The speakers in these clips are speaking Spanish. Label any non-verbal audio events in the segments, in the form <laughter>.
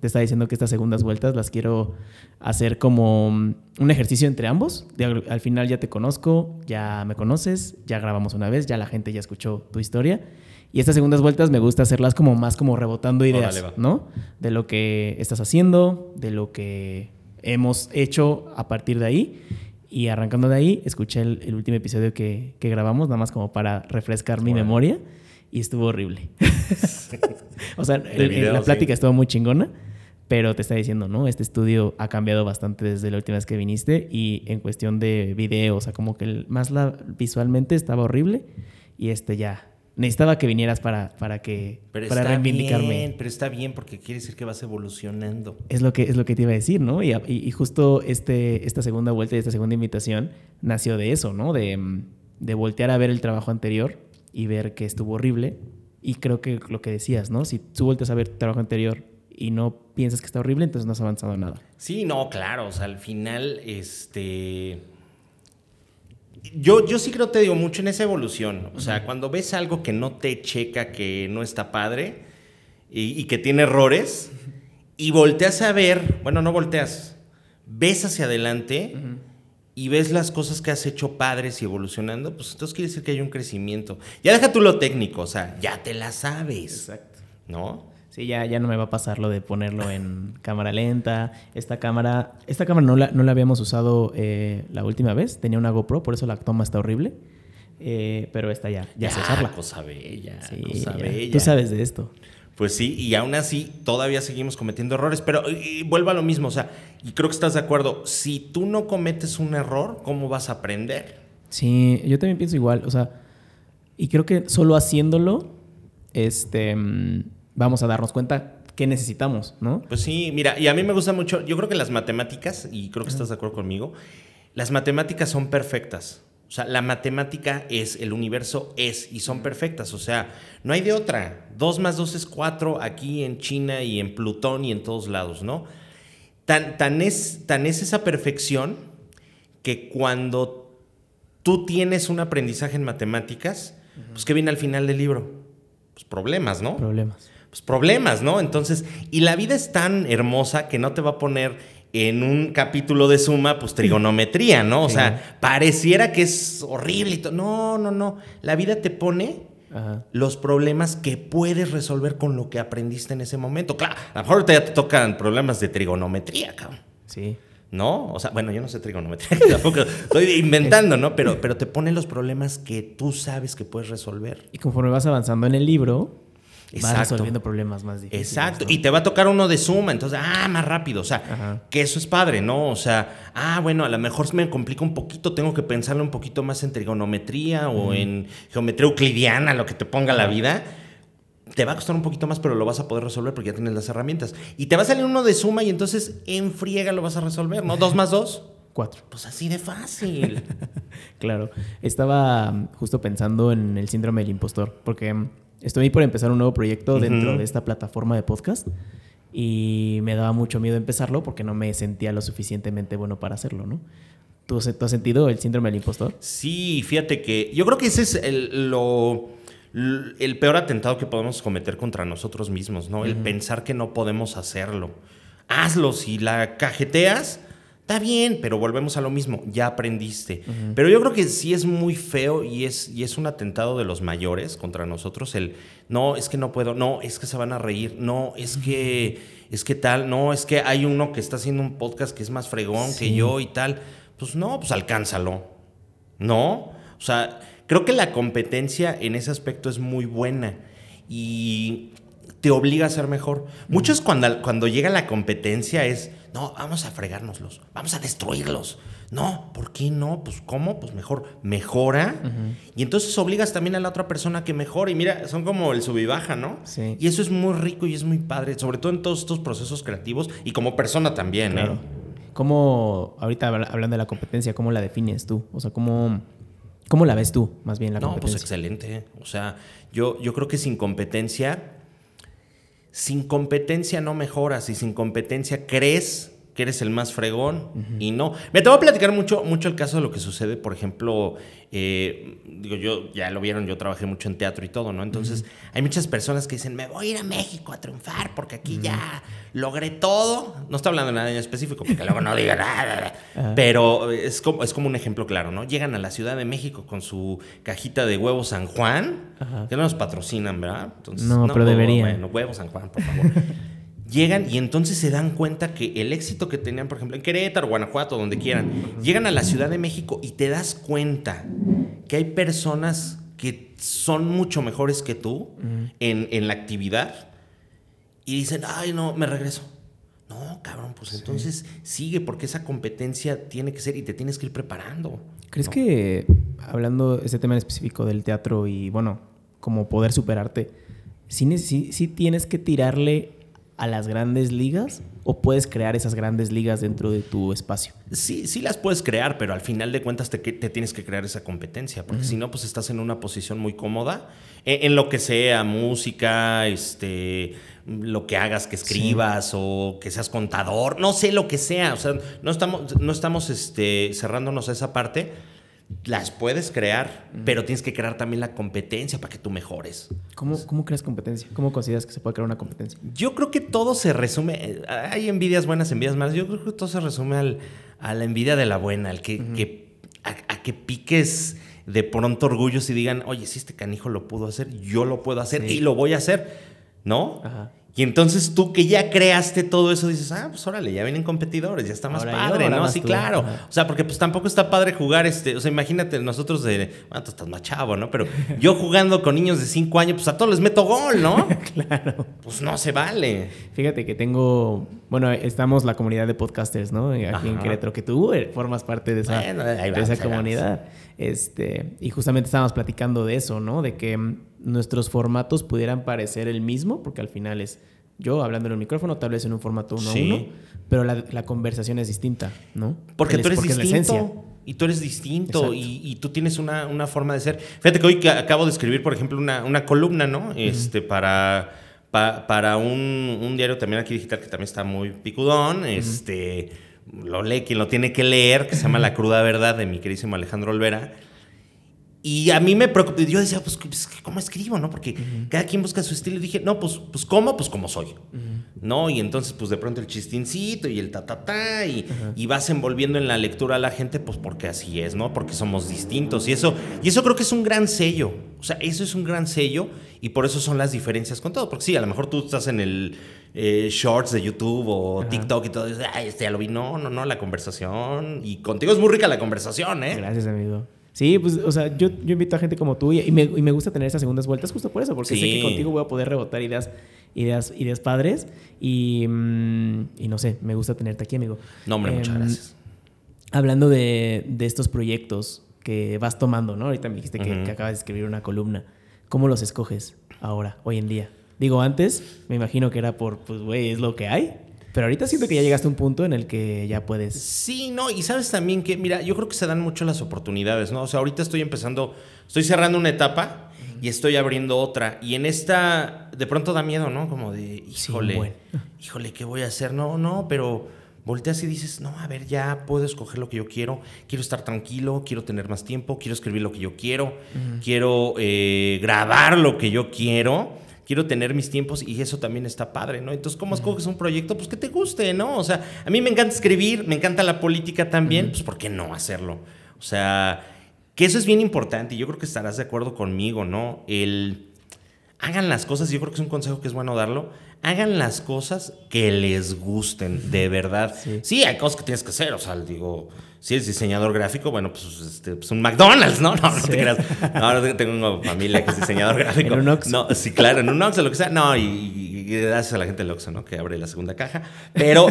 te estaba diciendo que estas segundas vueltas las quiero hacer como mm, un ejercicio entre ambos. al final ya te conozco, ya me conoces, ya grabamos una vez, ya la gente ya escuchó tu historia. Y estas segundas vueltas me gusta hacerlas como más como rebotando ideas, ¿no? De lo que estás haciendo, de lo que hemos hecho a partir de ahí. Y arrancando de ahí, escuché el, último episodio que, que, grabamos, nada más como para refrescar mi memoria. Y estuvo horrible. <laughs> <laughs> o sea, la plática estuvo muy chingona pero te está diciendo, ¿no? Este estudio ha cambiado bastante desde la última vez que viniste y en cuestión de video, o sea, como que más la, visualmente estaba horrible y este ya. Necesitaba que vinieras para, para que pero para reivindicarme. pero está bien porque quiere decir que vas evolucionando. Es lo que, es lo que te iba a decir, ¿no? Y, y, justo este, esta segunda vuelta y esta segunda invitación nació de eso, ¿no? De, de voltear a ver el trabajo anterior y ver que estuvo horrible. Y creo que lo que decías, ¿no? Si tú vueltes a ver tu trabajo anterior y no piensas que está horrible, entonces no has avanzado nada. Sí, no, claro, o sea, al final, este... Yo, yo sí creo, te digo, mucho en esa evolución. O sea, cuando ves algo que no te checa, que no está padre y, que tiene errores, y volteas a ver, bueno, no volteas, ves hacia adelante y ves las cosas que has hecho padres y evolucionando, pues entonces quiere decir que hay un crecimiento. Ya deja tú lo técnico, o sea, ya te la sabes. Exacto. ¿No? Sí, ya, ya no me va a pasar lo de ponerlo en <laughs> cámara lenta. Esta cámara, esta cámara no la, no la habíamos usado eh, la última vez. Tenía una GoPro, por eso la toma está horrible. Eh, pero esta ya, ya, se usarla. Cosa bella, sí, cosa bella. Tú sabes de esto. Pues sí, y aún así todavía seguimos cometiendo errores, pero vuelvo a lo mismo, o sea, y creo que estás de acuerdo, si tú no cometes un error, ¿cómo vas a aprender? Sí, yo también pienso igual, o sea, y creo que solo haciéndolo, este, mm, vamos a darnos cuenta qué necesitamos, ¿no? Pues sí, mira, y a mí me gusta mucho, yo creo que las matemáticas, y creo que estás de acuerdo conmigo, las matemáticas son perfectas. O sea, la matemática es, el universo es, y son perfectas. O sea, no hay de otra. Dos más dos es cuatro aquí en China y en Plutón y en todos lados, ¿no? Tan, tan, es, tan es esa perfección que cuando tú tienes un aprendizaje en matemáticas, pues ¿qué viene al final del libro? Pues problemas, ¿no? Problemas pues, problemas, ¿no? Entonces, y la vida es tan hermosa que no te va a poner en un capítulo de suma, pues trigonometría, ¿no? O sea, pareciera que es horrible. No, no, no. La vida te pone los problemas que puedes resolver con lo que aprendiste en ese momento. Claro, a lo mejor ya te tocan problemas de trigonometría, cabrón. Sí. ¿No? O sea, bueno, yo no sé trigonometría, <laughs> tampoco estoy inventando, ¿no? Pero, pero te pone los problemas que tú sabes que puedes resolver. Y conforme vas avanzando en el libro, Exacto. resolviendo problemas más difíciles. Exacto. Y te va a tocar uno de suma, entonces, ah, más rápido. O sea, que eso es padre, ¿no? O sea, ah, bueno, a lo mejor me complica un poquito, tengo que pensarlo un poquito más en trigonometría o en geometría euclidiana, lo que te ponga la vida. Te va a costar un poquito más, pero lo vas a poder resolver porque ya tienes las herramientas. Y te va a salir uno de suma y entonces en friega lo vas a resolver, ¿no? Dos más dos. Cuatro. Pues así de fácil. <laughs> claro. Estaba justo pensando en el síndrome del impostor, porque estoy por empezar un nuevo proyecto dentro de esta plataforma de podcast y me daba mucho miedo empezarlo porque no me sentía lo suficientemente bueno para hacerlo, ¿no? ¿Tú, has sentido el síndrome del impostor? Sí, fíjate que yo creo que ese es el, lo, el peor atentado que podemos cometer contra nosotros mismos, ¿no? El pensar que no podemos hacerlo. Hazlo, si la cajeteas, Está bien, pero volvemos a lo mismo, ya aprendiste. Pero yo creo que sí es muy feo y es, y es un atentado de los mayores contra nosotros el, no, es que no puedo, no, es que se van a reír, no, es que, es que tal, no, es que hay uno que está haciendo un podcast que es más fregón que yo y tal. Pues no, pues alcánzalo, ¿no? O sea, creo que la competencia en ese aspecto es muy buena y te obliga a ser mejor. Muchos cuando, cuando llega la competencia es no, vamos a fregárnoslos, vamos a destruirlos. No, ¿por qué no? Pues ¿cómo? Pues mejor mejora. Y entonces obligas también a la otra persona que mejore. Y mira, son como el sub y baja, ¿no? Sí. Y eso es muy rico y es muy padre, sobre todo en todos estos procesos creativos y como persona también, ¿eh? claro. ¿Cómo, ahorita hablando de la competencia, cómo la defines tú? O sea, ¿cómo, cómo la ves tú, más bien, la competencia? No, pues excelente. O sea, yo, yo creo que sin competencia sin competencia no mejoras y sin competencia crees que eres el más fregón y no. Me te voy a platicar mucho, mucho el caso de lo que sucede, por ejemplo, eh, digo, yo ya lo vieron, yo trabajé mucho en teatro y todo, ¿no? Entonces, hay muchas personas que dicen, me voy a ir a México a triunfar porque aquí ya logré todo. No estoy hablando de nada en específico porque luego no digan nada, <laughs> pero es como, es como un ejemplo claro, ¿no? Llegan a la Ciudad de México con su cajita de huevos San Juan, que no nos patrocinan, ¿verdad? no, pero deberían. Bueno, huevos San Juan, por favor. <laughs> llegan y entonces se dan cuenta que el éxito que tenían, por ejemplo, en Querétaro, Guanajuato, donde quieran, llegan a la Ciudad de México y te das cuenta que hay personas que son mucho mejores que tú en, la actividad y dicen, ay, no, me regreso. No, cabrón, pues entonces sigue porque esa competencia tiene que ser y te tienes que ir preparando. ¿Crees que, hablando de ese tema en específico del teatro y, bueno, como poder superarte, sí, sí tienes que tirarle a las grandes ligas o puedes crear esas grandes ligas dentro de tu espacio? Sí, sí las puedes crear, pero al final de cuentas te, te tienes que crear esa competencia, porque si no, pues estás en una posición muy cómoda e, en, lo que sea, música, este, lo que hagas, que escribas o que seas contador, no sé lo que sea, o sea, no estamos, no estamos este, cerrándonos a esa parte las puedes crear, pero tienes que crear también la competencia para que tú mejores. ¿Cómo, ¿Cómo, creas competencia? ¿Cómo consideras que se puede crear una competencia? Yo creo que todo se resume, hay envidias buenas, envidias malas, yo creo que todo se resume al, a la envidia de la buena, al que, a, que piques de pronto orgullos y digan, oye, si este canijo lo pudo hacer, yo lo puedo hacer y lo voy a hacer, ¿no? Ajá. Y entonces tú que ya creaste todo eso, dices, ah, pues órale, ya vienen competidores, ya está más padre, ¿no? Sí, claro. O sea, porque pues tampoco está padre jugar, este, o sea, imagínate nosotros de, bueno, tú estás más chavo, ¿no? Pero <laughs> yo jugando con niños de 5 años, pues a todos les meto gol, ¿no? <laughs> claro. Pues no se vale. Fíjate que tengo, bueno, estamos la comunidad de podcasters, ¿no? Aquí en Querétaro, que tú eh, formas parte de esa, de esa comunidad. Este, y justamente estábamos platicando de eso, ¿no? De que mm, nuestros formatos pudieran parecer el mismo, porque al final es yo hablando en el micrófono, tal vez en un formato uno a uno, pero la, conversación es distinta, ¿no? Porque tú eres distinto. Y tú eres distinto y, tú tienes una, forma de ser. Fíjate que hoy acabo de escribir, por ejemplo, una, columna, ¿no? Este, para, para un, diario también aquí digital que también está muy picudón. Este, lo lee quien lo tiene que leer, que se llama <laughs> La cruda verdad de mi queridísimo Alejandro Olvera. Y a mí me preocupó. Yo decía, pues, pues ¿cómo escribo? ¿no? Porque cada quien busca su estilo. Y dije, no, pues, pues ¿cómo? Pues como soy. ¿No? Y entonces, pues de pronto el chistincito y el ta, ta, ta. Y, y, vas envolviendo en la lectura a la gente, pues porque así es, ¿no? Porque somos distintos. Y eso, y eso creo que es un gran sello. O sea, eso es un gran sello. Y por eso son las diferencias con todo. Porque sí, a lo mejor tú estás en el eh, shorts de YouTube o TikTok y todo. Y dices, Ay, este ya lo vi. No, no, no, la conversación. Y contigo es muy rica la conversación, ¿eh? Gracias, amigo. Sí, pues, o sea, yo, yo invito a gente como tú y, me, y me gusta tener esas segundas vueltas justo por eso, porque sé que contigo voy a poder rebotar ideas, ideas, ideas padres y, mm, y no sé, me gusta tenerte aquí, amigo. No, hombre, muchas em, gracias. Hablando de, de, estos proyectos que vas tomando, ¿no? Ahorita me dijiste que, que acabas de escribir una columna. ¿Cómo los escoges ahora, hoy en día? Digo, antes me imagino que era por, pues, güey, es lo que hay. Pero ahorita siento que ya llegaste a un punto en el que ya puedes. Sí, no, y sabes también que, mira, yo creo que se dan mucho las oportunidades, ¿no? O sea, ahorita estoy empezando, estoy cerrando una etapa y estoy abriendo otra. Y en esta, de pronto da miedo, ¿no? Como de, híjole, híjole, ¿qué voy a hacer? No, no, pero volteas y dices, no, a ver, ya puedo escoger lo que yo quiero, quiero estar tranquilo, quiero tener más tiempo, quiero escribir lo que yo quiero, quiero eh, grabar lo que yo quiero quiero tener mis tiempos y eso también está padre, ¿no? Entonces, ¿cómo escoges un proyecto? Pues que te guste, ¿no? O sea, a mí me encanta escribir, me encanta la política también, pues ¿por qué no hacerlo? O sea, que eso es bien importante y yo creo que estarás de acuerdo conmigo, ¿no? El hagan las cosas, yo creo que es un consejo que es bueno darlo, hagan las cosas que les gusten, de verdad. Sí, hay cosas que tienes que hacer, o sea, digo, si eres diseñador gráfico, bueno, pues, este, pues un McDonald's, ¿no? <laughs> No, no te creas. Ahora tengo una familia que es diseñador <laughs> gráfico. ¿En un Ox? No, sí, claro, en un Ox o lo que sea. No, y, gracias a la gente del Ox, ¿no? Que abre la segunda caja. Pero,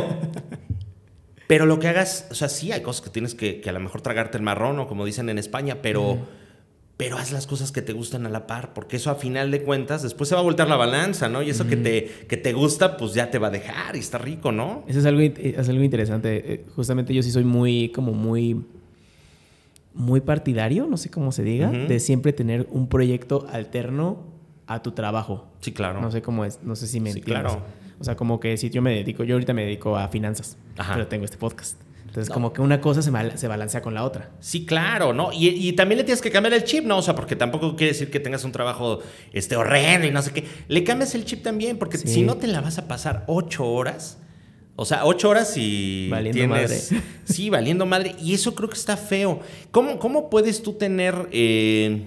pero lo que hagas, o sea, sí hay cosas que tienes que, que a lo mejor tragarte el marrón o como dicen en España, pero pero haz las cosas que te gustan a la par, porque eso a final de cuentas después se va a voltear la balanza, ¿no? Y eso que, te, que te gusta, pues ya te va a dejar y está rico, ¿no? Eso es algo, es algo interesante. Eh, justamente yo sí soy muy, como muy, muy partidario, no sé cómo se diga, de siempre tener un proyecto alterno a tu trabajo. Sí, claro. No sé cómo es, no sé si me sí, claro. O sea, como que si yo me dedico, yo ahorita me dedico a finanzas, Ajá. pero tengo este podcast. Entonces, No. como que una cosa se, mal- se balancea con la otra. Sí, claro, ¿no? Y, y también le tienes que cambiar el chip, ¿no? O sea, porque tampoco quiere decir que tengas un trabajo este, horrendo y no sé qué. Le cambias el chip también, porque Sí. si no te la vas a pasar ocho horas. O sea, ocho horas y Valiendo tienes... madre. <laughs> Sí, valiendo madre. Y eso creo que está feo. ¿Cómo, cómo puedes tú tener... eh,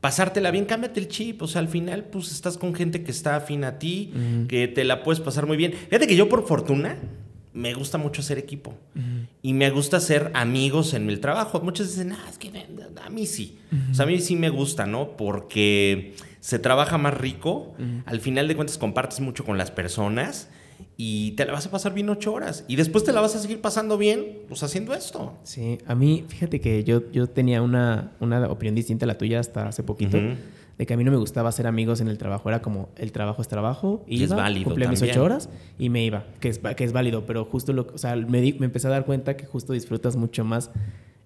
pasártela bien? Cámbiate el chip. O sea, al final, pues, estás con gente que está afín a ti, que te la puedes pasar muy bien. Fíjate que yo, por fortuna, me gusta mucho hacer equipo. Y me gusta ser amigos en el trabajo. Muchos dicen, ah, es que a mí sí. O sea, a mí sí me gusta, ¿no? Porque se trabaja más rico. Al final de cuentas compartes mucho con las personas y te la vas a pasar bien ocho horas. Y después te la vas a seguir pasando bien, pues haciendo esto. Sí, a mí, fíjate que yo, yo tenía una, una opinión distinta a la tuya hasta hace poquito. De que a mí no me gustaba hacer amigos en el trabajo. Era como, el trabajo es trabajo. Y es válido Cumplía mis ocho horas y me iba. Que es, que es válido. Pero justo lo... O sea, me, di- me empecé a dar cuenta que justo disfrutas mucho más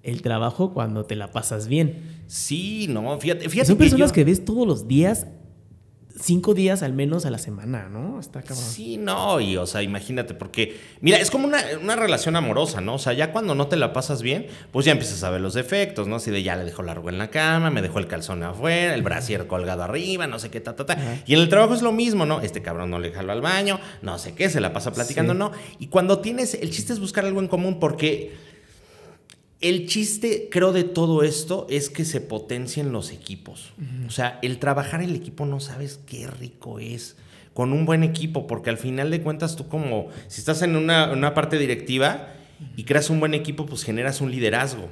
el trabajo cuando te la pasas bien. Sí, no, fíjate, fíjate Son personas yo- que ves todos los días, cinco días al menos a la semana, ¿no? Está cabrón. Sí, no, y o sea, imagínate, porque, mira, es como una, una relación amorosa, ¿no? O sea, ya cuando no te la pasas bien, pues ya empiezas a ver los defectos, ¿no? Así de ya le dejó largo en la cama, me dejó el calzón afuera, el brasier colgado arriba, no sé qué, ta, ta, ta. Y en el trabajo es lo mismo, ¿no? Este cabrón no le jaló al baño, no sé qué, se la pasa platicando, Sí. ¿no? Y cuando tienes, el chiste es buscar algo en común porque el chiste, creo, de todo esto es que se potencien los equipos. O sea, el trabajar el equipo no sabes qué rico es. Con un buen equipo, porque al final de cuentas tú como, si estás en una, una parte directiva y creas un buen equipo, pues generas un liderazgo.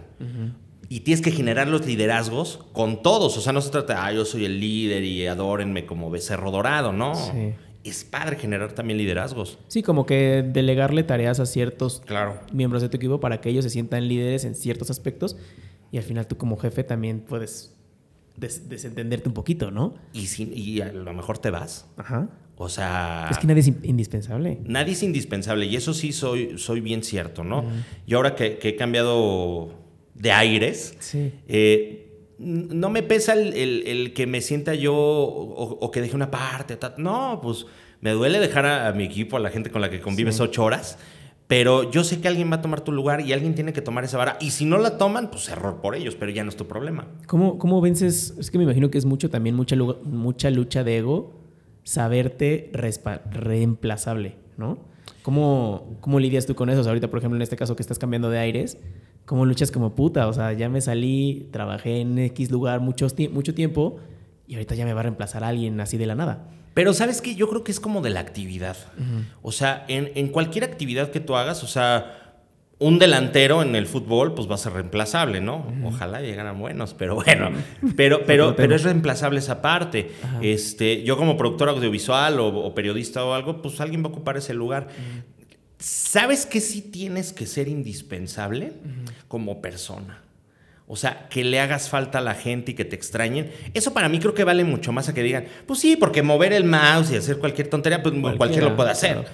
Y tienes que generar los liderazgos con todos. O sea, no se trata, ah, yo soy el líder y adórenme como becerro dorado, ¿no? Sí. Es padre generar también liderazgos. Sí, como que delegarle tareas a ciertos Claro. miembros de tu equipo para que ellos se sientan líderes en ciertos aspectos y al final tú como jefe también puedes des- desentenderte un poquito, ¿no? Y, si, y a lo mejor te vas. Ajá. O sea... Es que nadie es in- indispensable. Nadie es indispensable y eso sí soy, soy bien cierto, ¿no? Yo ahora que, que he cambiado de aires, Sí. eh, no me pesa el, el- el que me sienta yo o, o que deje una parte. ta- No, pues me duele dejar a, a mi equipo, a la gente con la que convives Sí. ocho horas, pero yo sé que alguien va a tomar tu lugar y alguien tiene que tomar esa vara. Y si no la toman, pues error por ellos, pero ya no es tu problema. ¿Cómo, ¿Cómo vences? Es que me imagino que es mucho también mucha, mucha lucha de ego saberte reemplazable, ¿no? ¿Cómo, ¿Cómo lidias tú con eso? O sea, ahorita, por ejemplo, en este caso que estás cambiando de aires, ¿cómo luchas como puta? O sea, ya me salí, trabajé en X lugar mucho, ti- mucho tiempo y ahorita ya me va a reemplazar alguien así de la nada. Pero sabes que yo creo que es como de la actividad. O sea, en, en cualquier actividad que tú hagas, o sea, un delantero en el fútbol, pues va a ser reemplazable, ¿no? Ojalá llegaran buenos, pero bueno, pero, <laughs> pero, pero es reemplazable esa parte. Este, yo como productor audiovisual o, o periodista o algo, pues alguien va a ocupar ese lugar. ¿Sabes que sí tienes que ser indispensable como persona? O sea, que le hagas falta a la gente y que te extrañen. Eso para mí creo que vale mucho más a que digan, pues sí, porque mover el mouse y hacer cualquier tontería, pues cualquiera, Cualquiera, lo puede hacer. claro.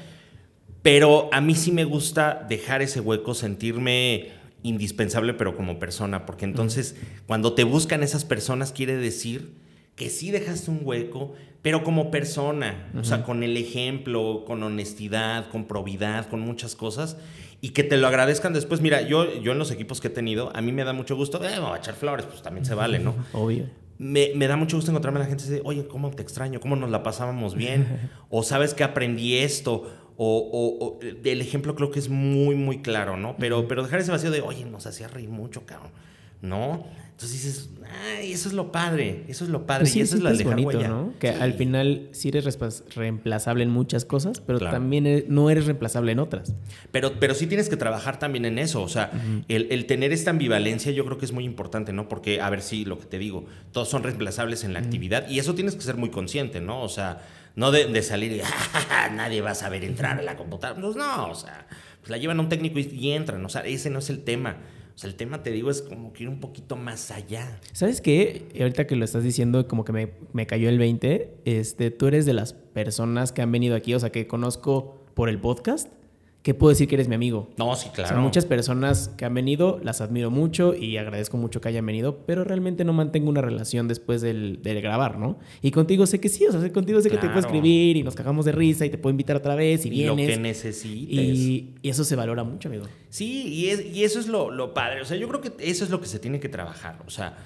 Pero a mí sí me gusta dejar ese hueco, sentirme indispensable, pero como persona, porque entonces cuando te buscan esas personas quiere decir que sí dejaste un hueco, pero como persona, o sea, con el ejemplo, con honestidad, con probidad, con muchas cosas, y que te lo agradezcan después. Mira, yo, yo en los equipos que he tenido, a mí me da mucho gusto, eh, me voy a echar flores, pues también se vale, ¿no? <laughs> Obvio. me, me da mucho gusto encontrarme a la gente y decir, oye, ¿cómo te extraño? ¿Cómo nos la pasábamos bien? <laughs> o sabes que aprendí esto. O, o- o- el ejemplo creo que es muy, muy claro, ¿no? Pero, pero dejar ese vacío de, oye, nos hacía reír mucho, cabrón. ¿No? Entonces dices, ay, eso es lo padre, eso es lo padre. Pues sí, y eso sí es dejar bonito, huella. ¿no? Que Sí. al final sí eres reemplazable en muchas cosas, pero Claro. también e- no eres reemplazable en otras. Pero, pero sí tienes que trabajar también en eso. O sea, el, el tener esta ambivalencia yo creo que es muy importante, ¿no? Porque, a ver, sí, lo que te digo, todos son reemplazables en la actividad y eso tienes que ser muy consciente, ¿no? O sea, no de, de salir y <laughs> "Ja, nadie va a saber entrar a la computadora. Pues no, o sea, pues la llevan a un técnico y, y entran. O sea, ese no es el tema. O sea, el tema, te digo, es como que ir un poquito más allá. ¿Sabes qué? Ahorita que lo estás diciendo, como que me, me cayó el 20. Este, tú eres de las personas que han venido aquí, o sea, que conozco por el podcast, ¿qué puedo decir que eres mi amigo? No, sí, claro. Son muchas personas que han venido, las admiro mucho y agradezco mucho que hayan venido, pero realmente no mantengo una relación después del, del grabar, ¿no? Y contigo sé que sí, o sea, contigo sé que te puedo escribir y nos cagamos de risa y te puedo invitar otra vez y, Y lo vienes. que necesites. y, y eso se valora mucho, amigo. Sí, y, es- y eso es lo, lo padre. O sea, yo creo que eso es lo que se tiene que trabajar. O sea,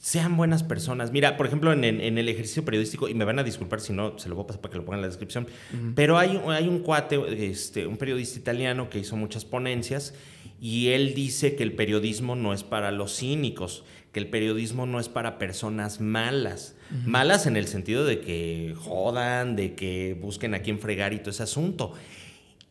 sean buenas personas. Mira, por ejemplo, en, en- en el ejercicio periodístico, y me van a disculpar si no, se lo voy a pasar para que lo pongan en la descripción, pero hay, hay un cuate, este, un periodista italiano que hizo muchas ponencias y él dice que el periodismo no es para los cínicos, que el periodismo no es para personas malas. Malas en el sentido de que jodan, de que busquen a quién fregar y todo ese asunto.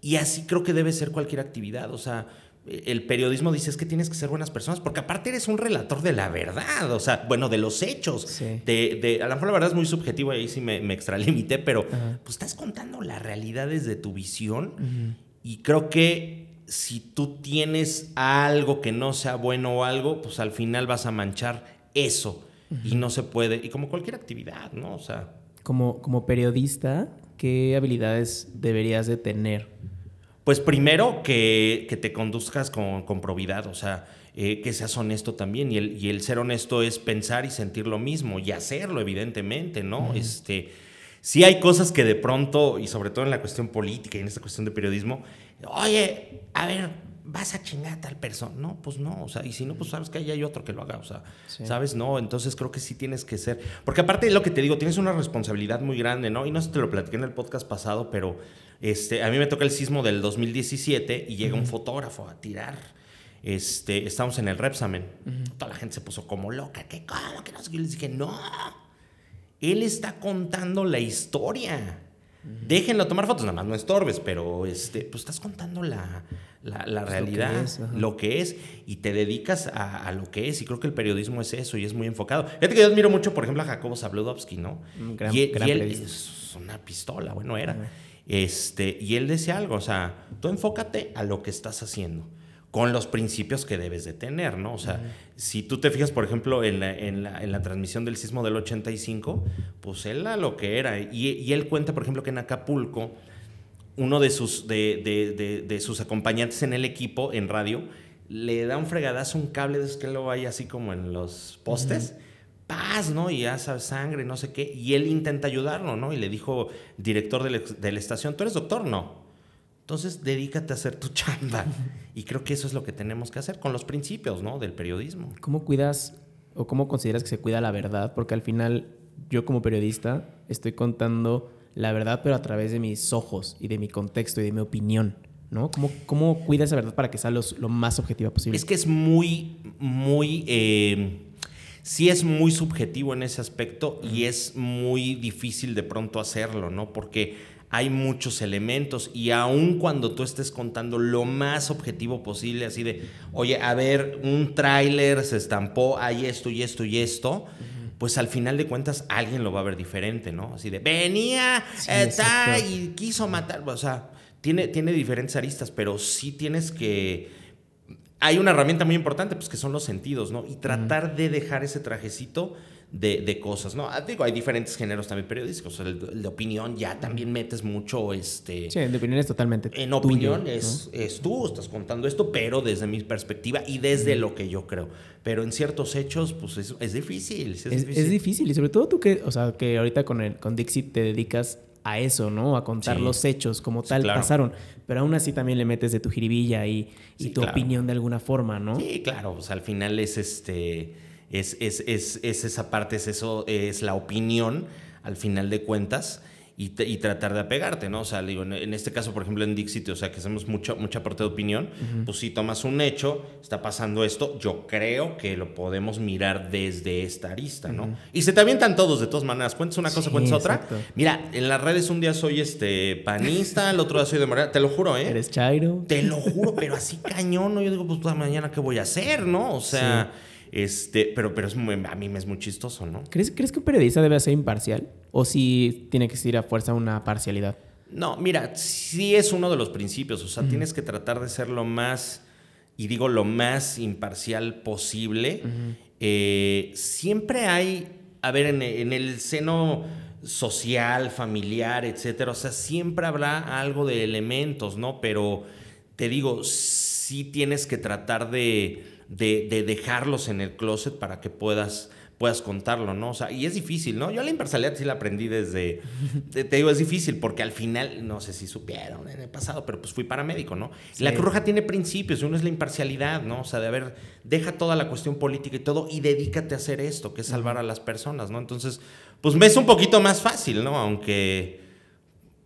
Y así creo que debe ser cualquier actividad. O sea, el periodismo dice es que tienes que ser buenas personas, porque aparte eres un relator de la verdad, o sea, bueno, de los hechos. Sí. De, de- a lo mejor la verdad es muy subjetivo, ahí sí me, me extralimité, pero Ajá. pues estás contando la realidad desde tu visión. Y creo que si tú tienes algo que no sea bueno o algo, pues al final vas a manchar eso. Y no se puede. Y como cualquier actividad, ¿no? O sea. Como, como periodista, ¿qué habilidades deberías de tener? Pues primero que, que te conduzcas con, con probidad, o sea, eh, que seas honesto también. Y el, y el ser honesto es pensar y sentir lo mismo y hacerlo, evidentemente, ¿no? este, sí hay cosas que de pronto, y sobre todo en la cuestión política y en esta cuestión de periodismo, oye, a ver, vas a chingar a tal persona. No, pues no, o sea, y si no, pues sabes que ahí hay otro que lo haga, o sea, Sí. ¿sabes? No, entonces creo que sí tienes que ser. Porque aparte de lo que te digo, tienes una responsabilidad muy grande, ¿no? Y no sé si te lo platiqué en el podcast pasado, pero este, a mí me toca el sismo del 2017 y llega un fotógrafo a tirar. Este, estamos en el Repsamen. Toda la gente se puso como loca. ¿Qué cómo? Que no sé qué. Y les dije, no. Él está contando la historia. Déjenlo tomar fotos, nada más no estorbes, pero este, pues estás contando la, la- la Pues lo que realidad, es, lo que es, y te dedicas a, a lo que es. Y creo que el periodismo es eso y es muy enfocado. Fíjate que yo admiro mucho, por ejemplo, a Jacobo Zabludovsky, ¿no? Un gran- y, él- gran y él periodista. es una pistola, bueno, era. Este, y él decía algo, o sea, tú enfócate a lo que estás haciendo, con los principios que debes de tener, ¿no? O sea, si tú te fijas, por ejemplo, en la, en la- en la transmisión del sismo del 85, pues él era lo que era. Y, y él cuenta, por ejemplo, que en Acapulco, uno de sus, de, de- de- de sus acompañantes en el equipo, en radio, le da un fregadazo, un cable de que luego hay así como en los postes. Paz, ¿no? Y sabes, sangre, no sé qué. Y él intenta ayudarlo, ¿no? Y le dijo, director de la, de la estación, ¿tú eres doctor? No. Entonces, dedícate a hacer tu chamba. Y creo que eso es lo que tenemos que hacer con los principios, ¿no? Del periodismo. ¿Cómo cuidas o cómo consideras que se cuida la verdad? Porque al final yo como periodista estoy contando la verdad, pero a través de mis ojos y de mi contexto y de mi opinión, ¿no? ¿Cómo, cómo cuidas esa verdad para que sea los- lo más objetiva posible? Es que es muy, muy. eh, sí es muy subjetivo en ese aspecto y es muy difícil de pronto hacerlo, ¿no? Porque hay muchos elementos y aun cuando tú estés contando lo más objetivo posible, así de, oye, a ver, un tráiler se estampó, hay esto y esto y esto. Pues al final de cuentas alguien lo va a ver diferente, ¿no? Así de, venía, Sí, eh, y quiso matar. O sea, tiene, tiene diferentes aristas, pero sí tienes que hay una herramienta muy importante, pues que son los sentidos, ¿no? Y tratar de dejar ese trajecito de, de cosas, ¿no? Ah, Digo, hay diferentes géneros también periodísticos. El, el de opinión ya también metes mucho, este... Sí, de opinión es totalmente En tuyo, opinión ¿no? es, es tú, estás contando esto, pero desde mi perspectiva y desde lo que yo creo. Pero en ciertos hechos, pues es, es difícil. Es, es difícil y sobre todo tú que, o sea, que ahorita con, el, con Dixit te dedicas a eso, ¿no? A contar Sí. los hechos como Sí, tal claro. pasaron, pero aún así también le metes de tu jiribilla y, y Sí, tu claro. opinión de alguna forma, ¿no? Sí, claro, o sea, al final es este es, es, es, es esa parte, es eso, es la opinión al final de cuentas y, te- y tratar de apegarte, ¿no? O sea, digo, en, en este caso, por ejemplo, en Dixit, o sea, que hacemos mucho, mucha parte de opinión, pues si tomas un hecho, está pasando esto, yo creo que lo podemos mirar desde esta arista, ¿no? Y se te avientan todos, de todas maneras, cuentas una cosa, Sí, cuentas otra. exacto. Mira, en las redes un día soy este panista, el otro día soy de Morena, te lo juro, ¿eh? Eres Chairo. Te lo juro, pero así cañón, ¿no? Yo digo, pues mañana qué voy a hacer, ¿no? O sea, este, pero, pero es muy- a mí me es muy chistoso, ¿no? ¿Crees, ¿Crees que un periodista debe ser imparcial? ¿O si tiene que ser a fuerza una parcialidad? No, mira, sí es uno de los principios, o sea, tienes que tratar de ser lo más, y digo lo más imparcial posible. Eh, siempre hay, a ver, en, en el seno social, familiar, etcétera. O sea, siempre habrá algo de elementos, ¿no? Pero te digo, sí tienes que tratar de, de dejarlos en el closet para que puedas puedas contarlo, ¿no? O sea, y es difícil, ¿no? Yo la imparcialidad sí la aprendí desde, <laughs> te, digo, es difícil porque al final, no sé si supieron en el pasado, pero pues fui paramédico, ¿no? La Cruz Roja tiene principios, uno es la imparcialidad, ¿no? O sea, de haber, deja toda la cuestión política y todo y dedícate a hacer esto, que es salvar a las personas, ¿no? Entonces, pues me es un poquito más fácil, ¿no? Aunque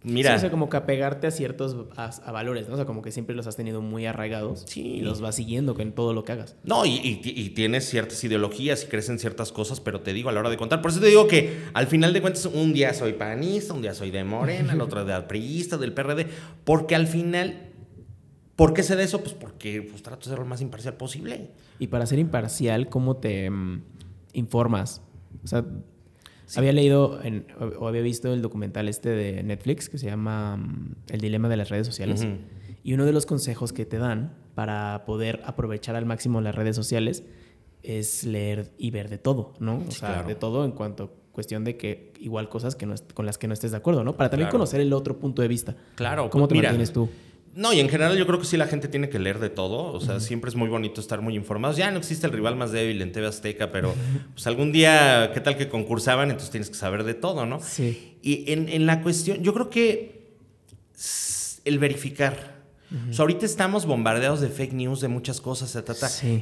Mira. o sea, como que apegarte a ciertos a, valores, ¿no? O sea, como que siempre los has tenido muy arraigados. Sí. Y los vas siguiendo con todo lo que hagas. No, y, tienes ciertas ideologías y crees en ciertas cosas, pero te digo a la hora de contar. Por eso te digo que al final de cuentas, un día soy panista, un día soy de Morena, el otro de priista, del PRD. Porque al final. ¿Por qué sé de eso? Pues porque pues, trato de ser lo más imparcial posible. Y para ser imparcial, ¿cómo te mm, informas? O sea, había leído o había visto el documental este de Netflix que se llama mm, El dilema de las redes sociales. Y uno de los consejos que te dan para poder aprovechar al máximo las redes sociales es leer y ver de todo, ¿no? O sea, de todo en cuanto cuestión de que igual cosas que no, con las que no estés de acuerdo, ¿no? Para también conocer el otro punto de vista. Claro. ¿Cómo te mantienes tú? No, y en general yo creo que sí la gente tiene que leer de todo. O sea, siempre es muy bonito estar muy informados. Ya no existe el rival más débil en TV Azteca, pero pues algún día, ¿qué tal que concursaban? Entonces tienes que saber de todo, ¿no? Sí. Y en, la cuestión, yo creo que el verificar. O sea, ahorita estamos bombardeados de fake news, de muchas cosas,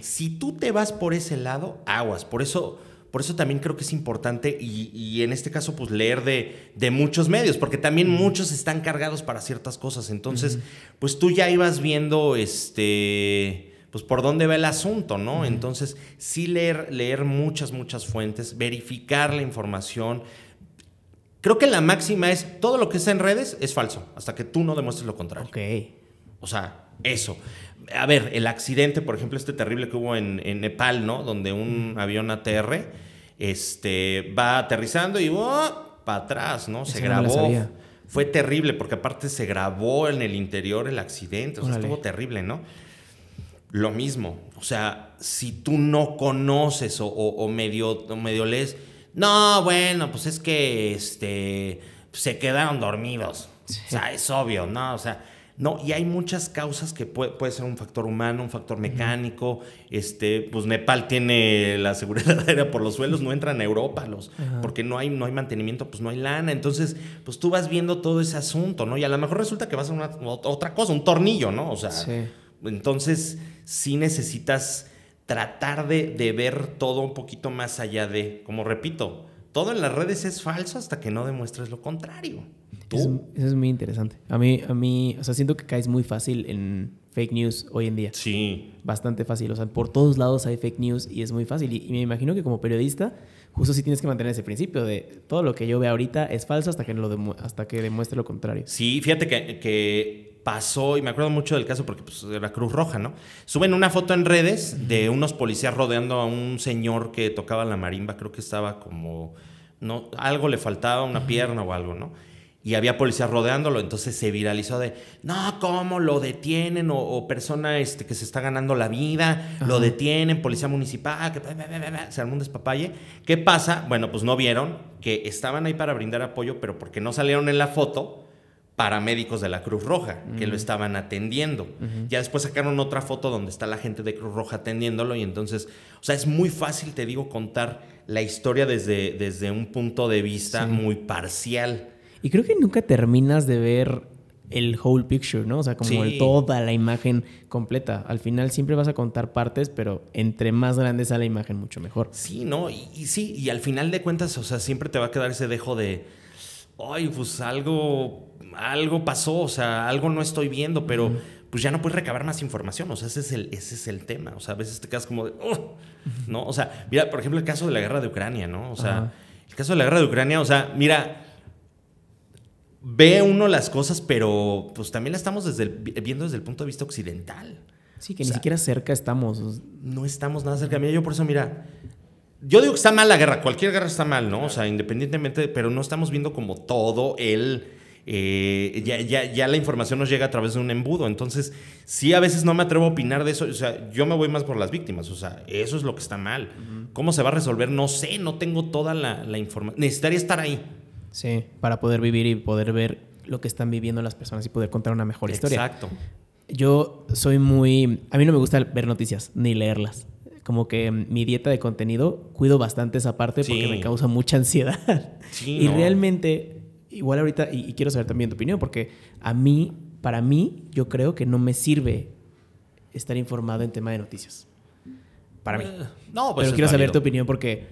Si tú te vas por ese lado, aguas. Por eso por eso también creo que es importante y, en este caso pues leer de, muchos medios, porque también muchos están cargados para ciertas cosas. Entonces, pues tú ya ibas viendo este pues por dónde va el asunto, ¿no? Entonces, sí leer, leer muchas, muchas fuentes, verificar la información. Creo que la máxima es, todo lo que está en redes es falso, hasta que tú no demuestres lo contrario. Ok. O sea, eso. A ver, el accidente, por ejemplo, este terrible que hubo en, Nepal, ¿no? Donde un avión ATR este, va aterrizando y ¡oh! para atrás, ¿no? Se grabó. Fue terrible porque aparte se grabó en el interior el accidente. O sea, estuvo terrible, ¿no? Lo mismo. O sea, si tú no conoces o, medio, medio lees, no, bueno, pues es que este, se quedaron dormidos. O sea, es obvio, ¿no? O sea, no, y hay muchas causas que puede, puede ser un factor humano, un factor mecánico. Este, pues Nepal tiene la seguridad <laughs> aérea por los suelos, no entran a Europa, los, porque no hay, no hay mantenimiento, pues no hay lana. Entonces, pues tú vas viendo todo ese asunto, ¿no? Y a lo mejor resulta que vas a una, otra cosa, un tornillo, ¿no? O sea, entonces sí necesitas tratar de, de ver todo un poquito más allá de, como repito, todo en las redes es falso hasta que no demuestres lo contrario. Eso, es muy interesante. A mí, a mí, o sea, siento que caes muy fácil en fake news hoy en día. Sí. Bastante fácil. O sea, por todos lados hay fake news y es muy fácil. Y, me imagino que como periodista, justo sí tienes que mantener ese principio de todo lo que yo veo ahorita es falso hasta que, lo hasta que demuestre lo contrario. Sí, fíjate que, que pasó, y me acuerdo mucho del caso porque pues, era Cruz Roja, ¿no? Suben una foto en redes de unos policías rodeando a un señor que tocaba la marimba, creo que estaba como, no, algo le faltaba, una pierna o algo, ¿no? Y había policías rodeándolo, entonces se viralizó de, no, ¿cómo lo detienen? O, persona este, que se está ganando la vida, lo detienen, policía municipal, que se armó un despapalle. ¿Qué pasa? Bueno, pues no vieron que estaban ahí para brindar apoyo, pero porque no salieron en la foto paramédicos de la Cruz Roja que lo estaban atendiendo. Ya después sacaron otra foto donde está la gente de Cruz Roja atendiéndolo y entonces, o sea, es muy fácil, te digo, contar la historia desde, desde un punto de vista muy parcial. Y creo que nunca terminas de ver el whole picture, ¿no? O sea, como toda la imagen completa. Al final siempre vas a contar partes, pero entre más grande sea la imagen, mucho mejor. Sí, ¿no? Y, sí, y al final de cuentas, o sea, siempre te va a quedar ese dejo de, ay, pues algo, algo pasó, o sea, algo no estoy viendo, pero pues ya no puedes recabar más información, o sea, ese es el, ese es el tema, o sea, a veces te quedas como de, ¿no? O sea, mira, por ejemplo, el caso de la guerra de Ucrania, ¿no? O sea, el caso de la guerra de Ucrania, o sea, mira ve uno las cosas, pero pues también la estamos desde viendo desde el punto de vista occidental. Sí, que ni siquiera cerca estamos. No estamos nada cerca. Mira, yo por eso, mira, yo digo que está mal la guerra, cualquier guerra está mal, ¿no? O sea, independientemente, pero no estamos viendo como todo el... Eh, ya, ya, ya, la información nos llega a través de un embudo. Entonces, sí, a veces no me atrevo a opinar de eso. O sea, yo me voy más por las víctimas. O sea, eso es lo que está mal. ¿Cómo se va a resolver? No sé, no tengo toda la, la información. Necesitaría estar ahí. Sí, para poder vivir y poder ver lo que están viviendo las personas y poder contar una mejor historia. Exacto. Yo soy muy... A mí no me gusta ver noticias ni leerlas. Como que mi dieta de contenido cuido bastante esa parte porque me causa mucha ansiedad. <laughs> Sí, y no. realmente, igual ahorita, y, y quiero saber también tu opinión, porque a mí, para mí, yo creo que no me sirve estar informado en tema de noticias. Para mí. Eh, No, pues Pero quiero saber válido. tu opinión porque,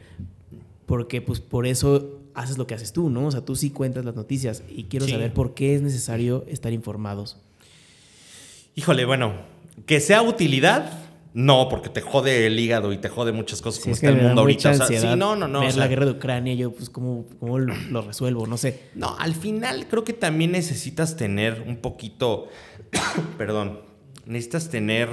porque pues por eso haces lo que haces tú, ¿no? O sea, tú sí cuentas las noticias y quiero Sí. saber por qué es necesario estar informados. Híjole, bueno, que sea utilidad, no, porque te jode el hígado y te jode muchas cosas Sí, como es está el mundo ahorita. O sea, sí, no, no, no. Ver o sea, la guerra de Ucrania, yo pues cómo, cómo lo, lo resuelvo, no sé. No, al final creo que también necesitas tener un poquito, <coughs> perdón, necesitas tener,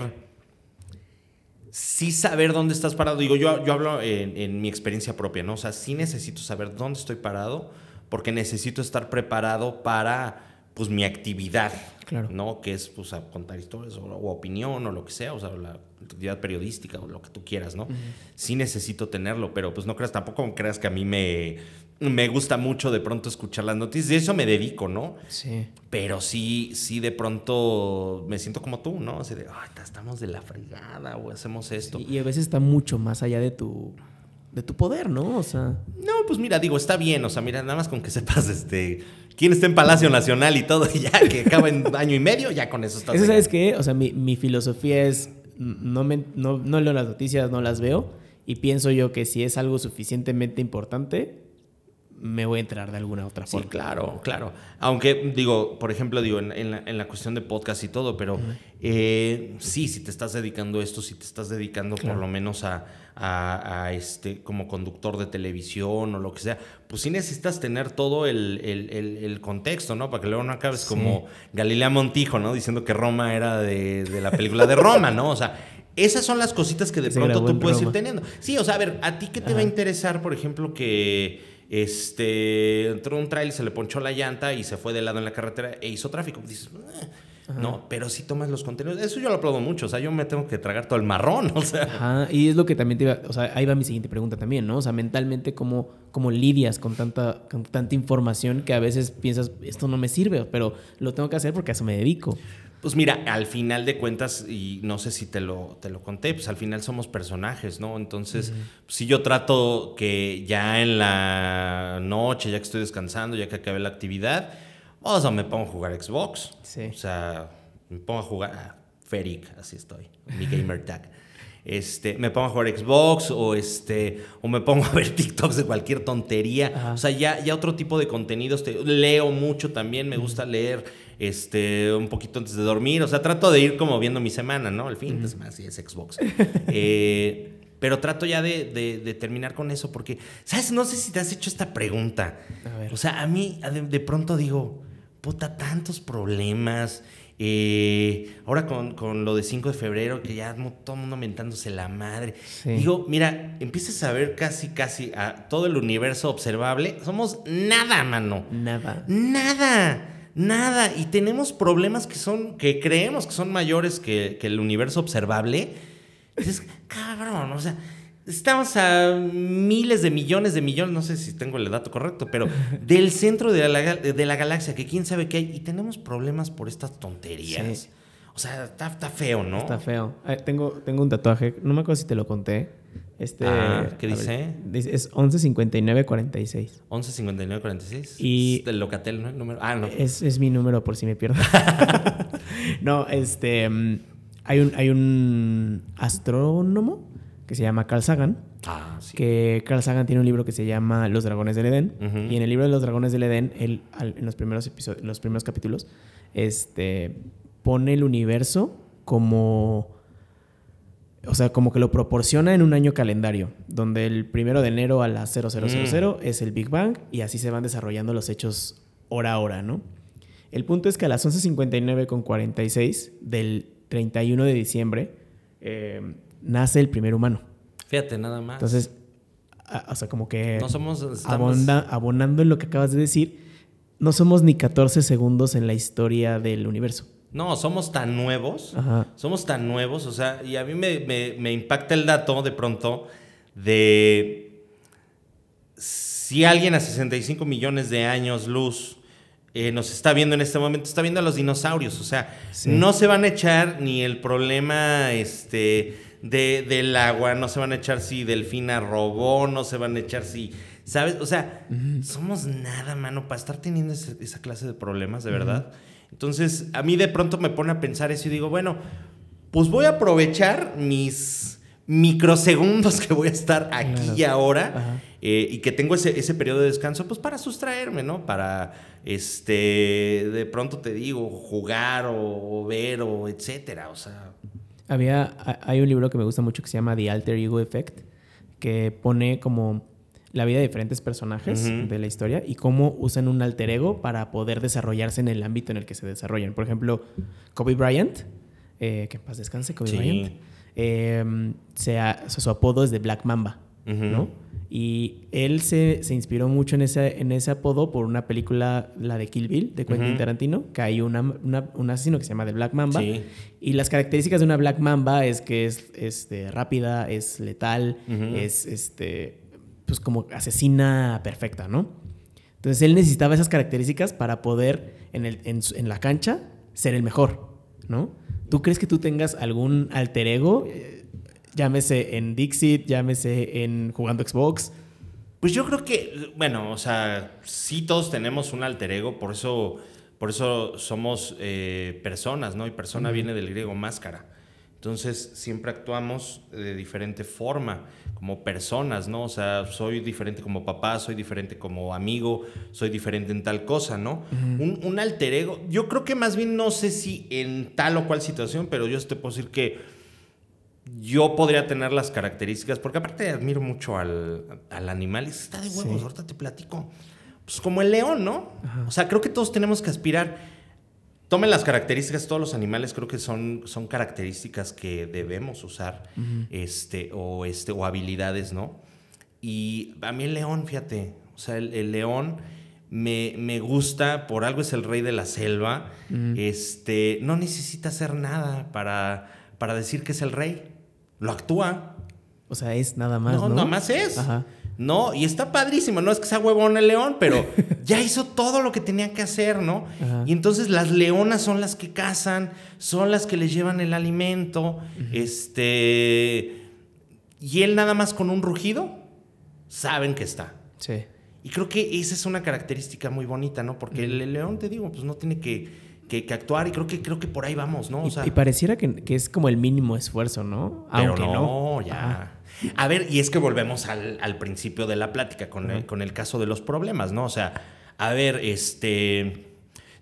sí saber dónde estás parado. Digo, yo, yo hablo en, en mi experiencia propia, ¿no? O sea, sí necesito saber dónde estoy parado porque necesito estar preparado para, pues, mi actividad. Claro. ¿no? Que es, pues, a contar historias o, o opinión o lo que sea, o sea, la actividad periodística o lo que tú quieras, ¿no? Sí necesito tenerlo, pero pues no creas, tampoco creas que a mí me, me gusta mucho de pronto escuchar las noticias, de eso me dedico, ¿no? Sí. Pero sí, sí de pronto me siento como tú, ¿no? Así de, ay, estamos de la fregada o hacemos esto. Y, y a veces está mucho más allá de tu, de tu poder, ¿no? O sea, No, pues mira, digo, está bien, o sea, mira, nada más con que sepas este, quién está en Palacio Nacional y todo, <laughs> y ya que acaba en año y medio, ya con eso estás. eso sabes qué? O sea, mi, mi filosofía es, no, me, no, no leo las noticias, no las veo y pienso yo que si es algo suficientemente importante, me voy a enterar de alguna otra Sí, forma. claro, claro. Aunque, digo, por ejemplo, digo, en, en la, en la cuestión de podcast y todo, pero eh, sí, si te estás dedicando a esto, si te estás dedicando Claro. por lo menos a, a- a este, como conductor de televisión o lo que sea, pues sí necesitas tener todo el, el- el- el contexto, ¿no? Para que luego no acabes Sí. como Galilea Montijo, ¿no? Diciendo que Roma era de, de la película de Roma, ¿no? O sea, esas son las cositas que de Se pronto tú puedes ir teniendo. Sí, o sea, a ver, ¿a ti qué te va a interesar, por ejemplo, que este entró un trailer, se le ponchó la llanta y se fue de lado en la carretera e hizo tráfico? Dices, "Eh", no, pero si tomas los contenidos, eso yo lo aplaudo mucho, o sea, yo me tengo que tragar todo el marrón, <laughs> o sea. Ajá, y es lo que también te iba, o sea, ahí va mi siguiente pregunta también, ¿no? O sea, mentalmente, ¿cómo, cómo lidias con tanta, con tanta información que a veces piensas, esto no me sirve, pero lo tengo que hacer porque a eso me dedico? Pues mira, al final de cuentas, y no sé si te lo, te lo conté, pues al final somos personajes, ¿no? Entonces, si yo trato que ya en la noche, ya que estoy descansando, ya que acabé la actividad, o sea, me pongo a jugar Xbox. Sí. O sea, me pongo a jugar a Feric, así estoy, mi gamer tag. Este, me pongo a jugar Xbox o este o me pongo a ver <laughs> TikToks de cualquier tontería. Ajá. O sea, ya, ya otro tipo de contenidos. te- leo mucho también, me gusta leer este, un poquito antes de dormir. O sea, trato de ir como viendo mi semana, ¿no? El fin de semana, sí, es Xbox. <laughs> Eh, pero trato ya de, de- de terminar con eso porque, ¿sabes? No sé si te has hecho esta pregunta. A ver. O sea, a mí de, de pronto digo, puta, tantos problemas. eh, ahora con, con lo de 5 de febrero, que ya todo el mundo mentándose la madre. Sí. Digo, mira, empiezas a ver casi, casi a todo el universo observable. Somos nada, mano. Nada. Nada, nada. Y tenemos problemas que son, que creemos que son mayores que, que el universo observable. Dices, cabrón, o sea, estamos a miles de millones de millones, no sé si tengo el dato correcto, pero <laughs> del centro de la, de la galaxia, que quién sabe qué hay, y tenemos problemas por estas tonterías. Sí. O sea, está, está feo, ¿no? Está feo. Eh, tengo, tengo un tatuaje, no me acuerdo si te lo conté. Este, Ah, ¿qué ver, dice? es 115946. 11 59 46. Y- Es del Locatel, ¿no? El número. Ah, no. Es, es mi número por si me pierdo. <laughs> no, este. mm, Hay un, hay un astrónomo que se llama Carl Sagan. Ah, sí. Que Carl Sagan tiene un libro que se llama Los Dragones del Edén. Y en el libro de Los Dragones del Edén, él, al- en los primeros, episodios, en los primeros capítulos, este, pone el universo como. O sea, como que lo proporciona en un año calendario, donde el primero de enero a las 0000 Mm. es el Big Bang y así se van desarrollando los hechos hora a hora, ¿no? El punto es que a las 11.59 con 46 del 31 de diciembre eh, nace el primer humano. Fíjate, nada más. Entonces, a- o sea, como que no somos. estamos- abonda- abonando en lo que acabas de decir, no somos ni 14 segundos en la historia del universo. No, somos tan nuevos. Ajá. Somos tan nuevos, o sea, y a mí me, me- me impacta el dato de pronto de si alguien a 65 millones de años luz eh, nos está viendo en este momento, está viendo a los dinosaurios. O sea, no se van a echar ni el problema este, de, del agua, no se van a echar si Delfina robó, no se van a echar si. ¿Sabes? O sea, somos nada, mano, para estar teniendo esa clase de problemas, de verdad. Entonces, a mí de pronto me pone a pensar eso y digo, bueno, pues voy a aprovechar mis microsegundos que voy a estar aquí y ahora eh, y que tengo ese, ese periodo de descanso, pues para sustraerme, ¿no? Para, este, de pronto te digo, jugar o, ver o etcétera, o sea... Había, hay un libro que me gusta mucho que se llama The Alter Ego Effect, que pone como la vida de diferentes personajes de la historia y cómo usan un alter ego para poder desarrollarse en el ámbito en el que se desarrollan. Por ejemplo, Kobe Bryant, eh, que en paz descanse, Kobe Bryant, eh, su apodo es de Black Mamba, ¿no? Y él se, se, inspiró mucho en ese, en ese apodo por una película, la de Kill Bill, de Quentin Tarantino, que hay una, un asesino que se llama The Black Mamba. Y las características de una Black Mamba es que es este, rápida, es letal, es este, pues como asesina perfecta, ¿no? Entonces él necesitaba esas características para poder en, el, en, en la cancha ser el mejor, ¿no? ¿Tú crees que tú tengas algún alter ego? Llámese en Dixit, llámese en jugando Xbox. Pues yo creo que, bueno, o sea, sí todos tenemos un alter ego, por eso, por eso somos eh, personas, ¿no? Y persona viene del griego máscara. Entonces siempre actuamos de diferente forma, como personas, ¿no? O sea, soy diferente como papá, soy diferente como amigo, soy diferente en tal cosa, ¿no? un, un, alter ego, yo creo que más bien no sé si en tal o cual situación, pero yo te puedo decir que yo podría tener las características, porque aparte admiro mucho al, animal, y está de huevos, ahorita te platico. Pues como el león, ¿no? O sea, creo que todos tenemos que aspirar. Tomen las características, todos los animales creo que son, son características que debemos usar, este, o, este, o habilidades, ¿no? Y a mí el león, fíjate, o sea, el, león me, me, gusta, por algo es el rey de la selva, este, no necesita hacer nada para, para decir que es el rey lo actúa. O sea, es nada más. No, nada más es. No, y está padrísimo, no es que sea huevón el león, pero <laughs> ya hizo todo lo que tenía que hacer, ¿no? Y entonces las leonas son las que cazan, son las que les llevan el alimento, este... Y él nada más con un rugido, saben que está. Sí. Y creo que esa es una característica muy bonita, ¿no? Porque el león, te digo, pues no tiene que que, actuar y creo que, creo que por ahí vamos, ¿no? y, pareciera que, es como el mínimo esfuerzo, ¿no? Aunque no, ya. A ver, y es que volvemos al, principio de la plática con, el, con el caso de los problemas, ¿no? O sea, a ver, este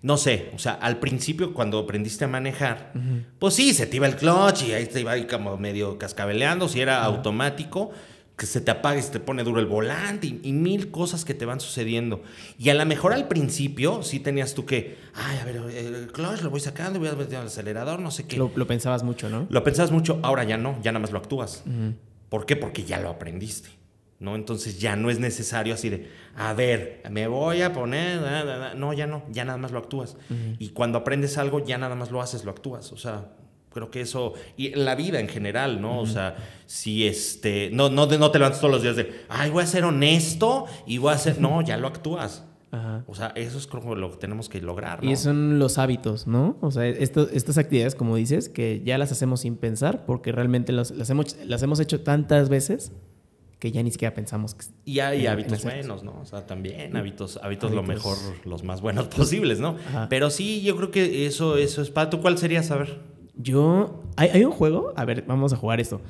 no sé, o sea, al principio cuando aprendiste a manejar, pues sí, se te iba el clutch y ahí te iba ahí como medio cascabeleando, si era automático, que se te apague y se te pone duro el volante y, mil cosas que te van sucediendo. Y a lo mejor al principio sí tenías tú que, ay, a ver, el clutch lo voy sacando, voy a meter al acelerador, no sé qué. Lo, pensabas mucho, ¿no? Lo pensabas mucho, ahora ya no, ya nada más lo actúas. ¿Por qué? Porque ya lo aprendiste. ¿no? Entonces ya no es necesario así de, a ver, me voy a poner, no, ya no, ya nada más lo actúas. Y cuando aprendes algo, ya nada más lo haces, lo actúas. O sea, Creo que eso, y la vida en general, ¿no? O sea, si este, no, no, no te levantas todos los días de, ay, voy a ser honesto y voy a ser, no, ya lo actúas. O sea, eso es como lo que tenemos que lograr. ¿no? Y son los hábitos, ¿no? O sea, estas actividades, como dices, que ya las hacemos sin pensar, porque realmente las, hemos, las hemos hecho tantas veces que ya ni siquiera pensamos que... Y hay hábitos buenos, ¿no? O sea, también hábitos, hábitos, lo mejor, los más buenos <laughs> posibles, ¿no? Pero sí, yo creo que eso, eso es para... ¿Tú cuál sería, saber? Yo. ¿Hay, un juego? A ver, vamos a jugar esto.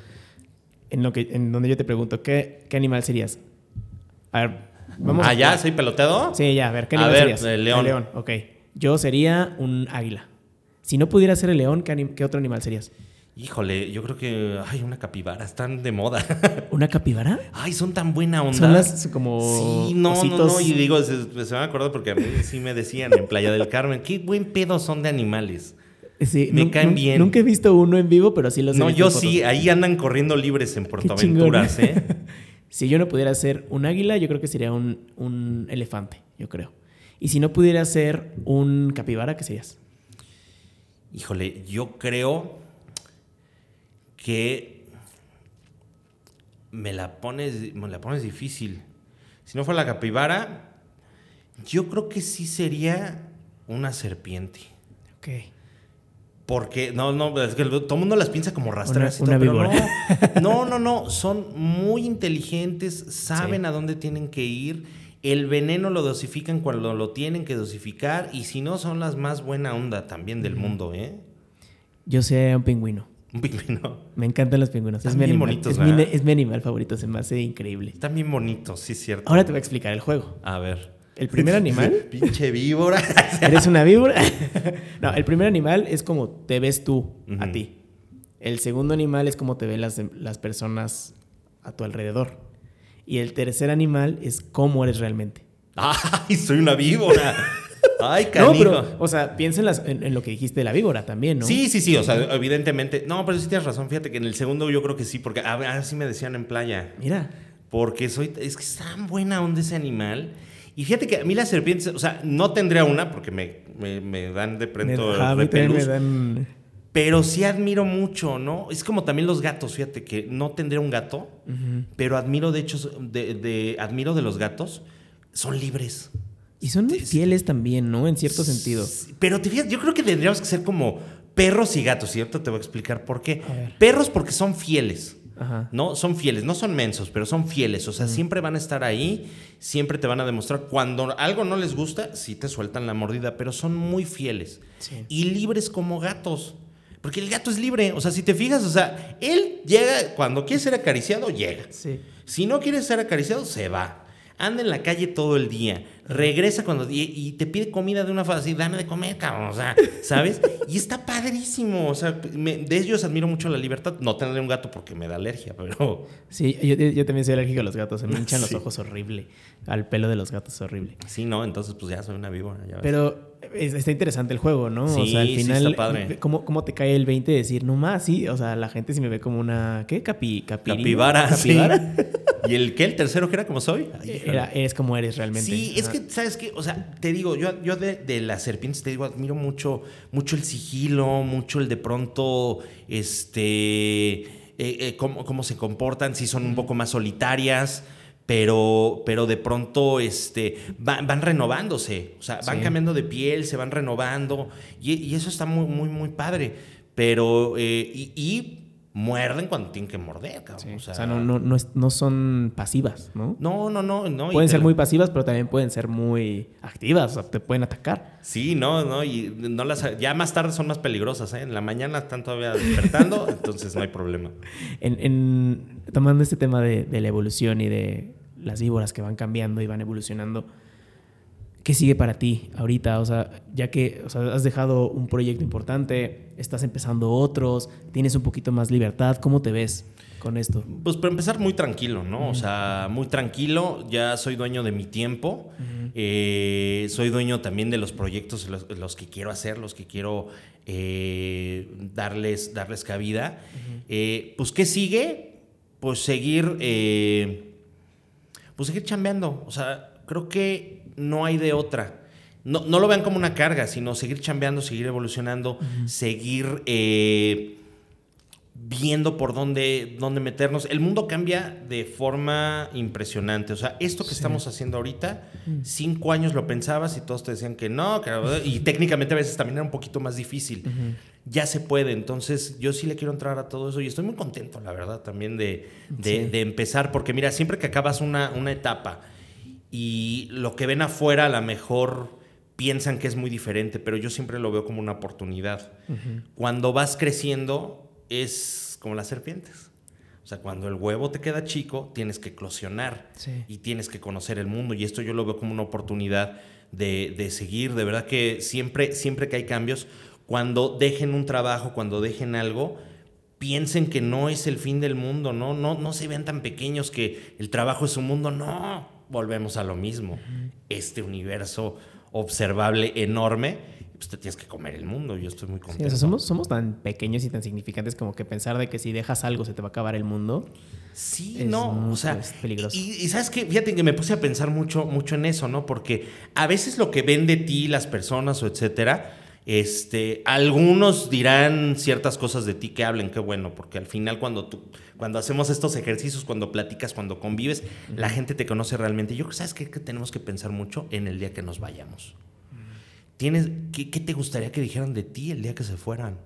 En, lo que, en donde yo te pregunto, ¿qué, qué animal serías? A ver, vamos. ¿Ah, ya? ¿Soy peloteado? Sí, ya, a ver, ¿qué animal serías? El león. El león, ok. Yo sería un águila. Si no pudiera ser el león, ¿qué, ¿qué, otro animal serías? Híjole, yo creo que. Ay, una capibara, están de moda. <laughs> ¿Una capibara? Ay, son tan buena onda. Son las como. Sí, no, no, no. Y digo, se, se me acuerdo porque a mí sí me decían en Playa del Carmen, qué buen pedo son de animales. Sí, me caen bien. Nunca he visto uno en vivo, pero sí los he No, yo sí, ahí andan corriendo libres en Portaventuras, ¿eh? <laughs> si yo no pudiera ser un águila, yo creo que sería un, un, elefante, yo creo. Y si no pudiera ser un capibara, ¿qué serías? Híjole, yo creo que me la pones, me la pones difícil. Si no fuera la capibara, yo creo que sí sería una serpiente. Ok. Porque, no, no, es que todo el mundo las piensa como rastreras. Una- y todo, una pero no, no, no, no, <laughs> son muy inteligentes, saben Sí. a dónde tienen que ir. El veneno lo dosifican cuando lo tienen que dosificar. Y si no, son las más buena onda también del mundo, ¿eh? Yo sé un pingüino. Un pingüino. Me encantan los pingüinos. Es mi, bien animal, bonitos, es, mi, es mi animal favorito. Se me hace increíble. Están bien bonitos, sí, es cierto. Ahora te voy a explicar el juego. A ver. El primer animal <laughs> Pinche víbora. <laughs> ¿Eres una víbora? <laughs> no, el primer animal es como te ves tú a Ujú. ti. El segundo animal es como te ven las, las personas a tu alrededor. Y el tercer animal es cómo eres realmente. Ay, soy una víbora. Ay, No, canijo. pero, o sea, piensa en, las- en- en lo que dijiste de la víbora también, ¿no? Sí, sí, sí, o sea, evidentemente. No, pero sí tienes razón, fíjate que en el segundo yo creo que sí, porque a ver, así me decían en playa. Mira, Porque soy, es que es tan buena onda ese animal. Y fíjate que a mí las serpientes, o sea, no tendría una porque me, me- me dan de pronto repelús, dan... pero sí admiro mucho, ¿no? Es como también los gatos, fíjate que no tendría un gato, pero admiro de hecho, de, de- admiro de los gatos, son libres. Y son muy fieles también, ¿no? En cierto sentido. Pero te fijas, yo creo que tendríamos que ser como perros y gatos, ¿cierto? Te voy a explicar por qué. A. Perros porque son fieles. Ajá. ¿no? Son fieles, no son mensos, pero son fieles. O sea, siempre van a estar ahí, siempre te van a demostrar. Cuando algo no les gusta, sí te sueltan la mordida, pero son muy fieles. Sí. Y libres como gatos. Porque el gato es libre. O sea, si te fijas, o sea, él llega, cuando quiere ser acariciado, llega. Sí. Si no quiere ser acariciado, se va. Anda en la calle todo el día. Regresa cuando. Y, y te pide comida de una forma así, dame de comer, cabrón. O sea, ¿sabes? Y está padrísimo. O sea, me- de ellos admiro mucho la libertad. No tendré un gato porque me da alergia, pero. Sí, yo, yo también soy alérgico a los gatos. Se me hinchan Sí. los ojos horrible. Al pelo de los gatos horrible. Sí, no, entonces pues ya soy una víbora. ya. Pero es- está interesante el juego, ¿no? o Sí, sea, al sí, final, está padre. ¿cómo, ¿cómo te cae el 20 de decir, no más? Sí, o sea, la gente sí me ve como una, ¿qué? Capi, capirina? Capibara. ¿Capibara? sí. ¿Y el qué? ¿El tercero que era como soy? Ay. Era, eres como eres realmente. Sí, es Ajá. Que, ¿sabes qué? O sea, te digo, yo, yo de, de las serpientes, te digo, admiro mucho, mucho el sigilo, mucho el de pronto, este, eh, eh, cómo, cómo se comportan, si son un poco más solitarias, pero, pero de pronto este, van, van renovándose, o sea, van Sí. cambiando de piel, se van renovando, y, y eso está muy, muy, muy padre. Pero, eh, y, y muerden cuando tienen que morder, cabrón. Sí, O O sea, no, no, no, es- no son pasivas, ¿no? no, no, no, no. Pueden ser muy pasivas, pero también pueden ser muy activas. O sea, te pueden atacar. Sí, no, no, y no las, ya más tarde son más peligrosas, ¿eh? En la mañana están todavía despertando, <laughs> entonces no hay problema. En, en- tomando este tema de, de la evolución y de las víboras que van cambiando y van evolucionando, ¿qué sigue para ti ahorita? O sea, ya que o sea, has dejado un proyecto importante, estás empezando otros, tienes un poquito más libertad, ¿cómo te ves con esto? Pues para empezar, muy tranquilo, ¿no? O sea, muy tranquilo, ya soy dueño de mi tiempo, eh, soy dueño también de los proyectos, los, los que quiero hacer, los que quiero eh, darles, darles cabida. Eh, pues, ¿qué sigue? Pues seguir, pues seguir chambeando. O sea, creo que no hay de otra. No, no lo vean como una carga, sino seguir chambeando, seguir evolucionando, seguir eh, viendo por dónde, dónde meternos. El mundo cambia de forma impresionante. O sea, esto que Sí. estamos haciendo ahorita, cinco años lo pensabas y todos te decían que no, que- y técnicamente a veces también era un poquito más difícil. Ya se puede, entonces yo sí le quiero entrar a todo eso y estoy muy contento, la verdad, también de, de- Sí. de empezar, porque mira, siempre que acabas una, una etapa y lo que ven afuera a lo mejor piensan que es muy diferente, pero yo siempre lo veo como una oportunidad. Cuando vas creciendo es como las serpientes. O sea, cuando el huevo te queda chico, tienes que eclosionar Sí. y tienes que conocer el mundo. Y esto yo lo veo como una oportunidad de, de seguir. De verdad que siempre, siempre que hay cambios, cuando dejen un trabajo, cuando dejen algo, piensen que no es el fin del mundo, ¿no? No, no se vean tan pequeños que el trabajo es un mundo. No, volvemos a lo mismo. Este universo observable enorme, pues te tienes que comer el mundo. Yo estoy muy Sí, contento. o sea, somos, somos tan pequeños y tan significantes como que pensar de que si dejas algo se te va a acabar el mundo. Sí, Es no, muy, o sea, pues, peligroso. Y, y sabes que, fíjate que me puse a pensar mucho, mucho en eso, ¿no? Porque a veces lo que ven de ti las personas o etcétera, Este, algunos dirán ciertas cosas de ti que hablen, qué bueno, porque al final cuando tú, cuando hacemos estos ejercicios, cuando platicas, cuando convives, la gente te conoce realmente. Yo creo, ¿sabes qué? Que tenemos que pensar mucho en el día que nos vayamos. ¿Tienes, qué, qué, te gustaría que dijeran de ti el día que se fueran?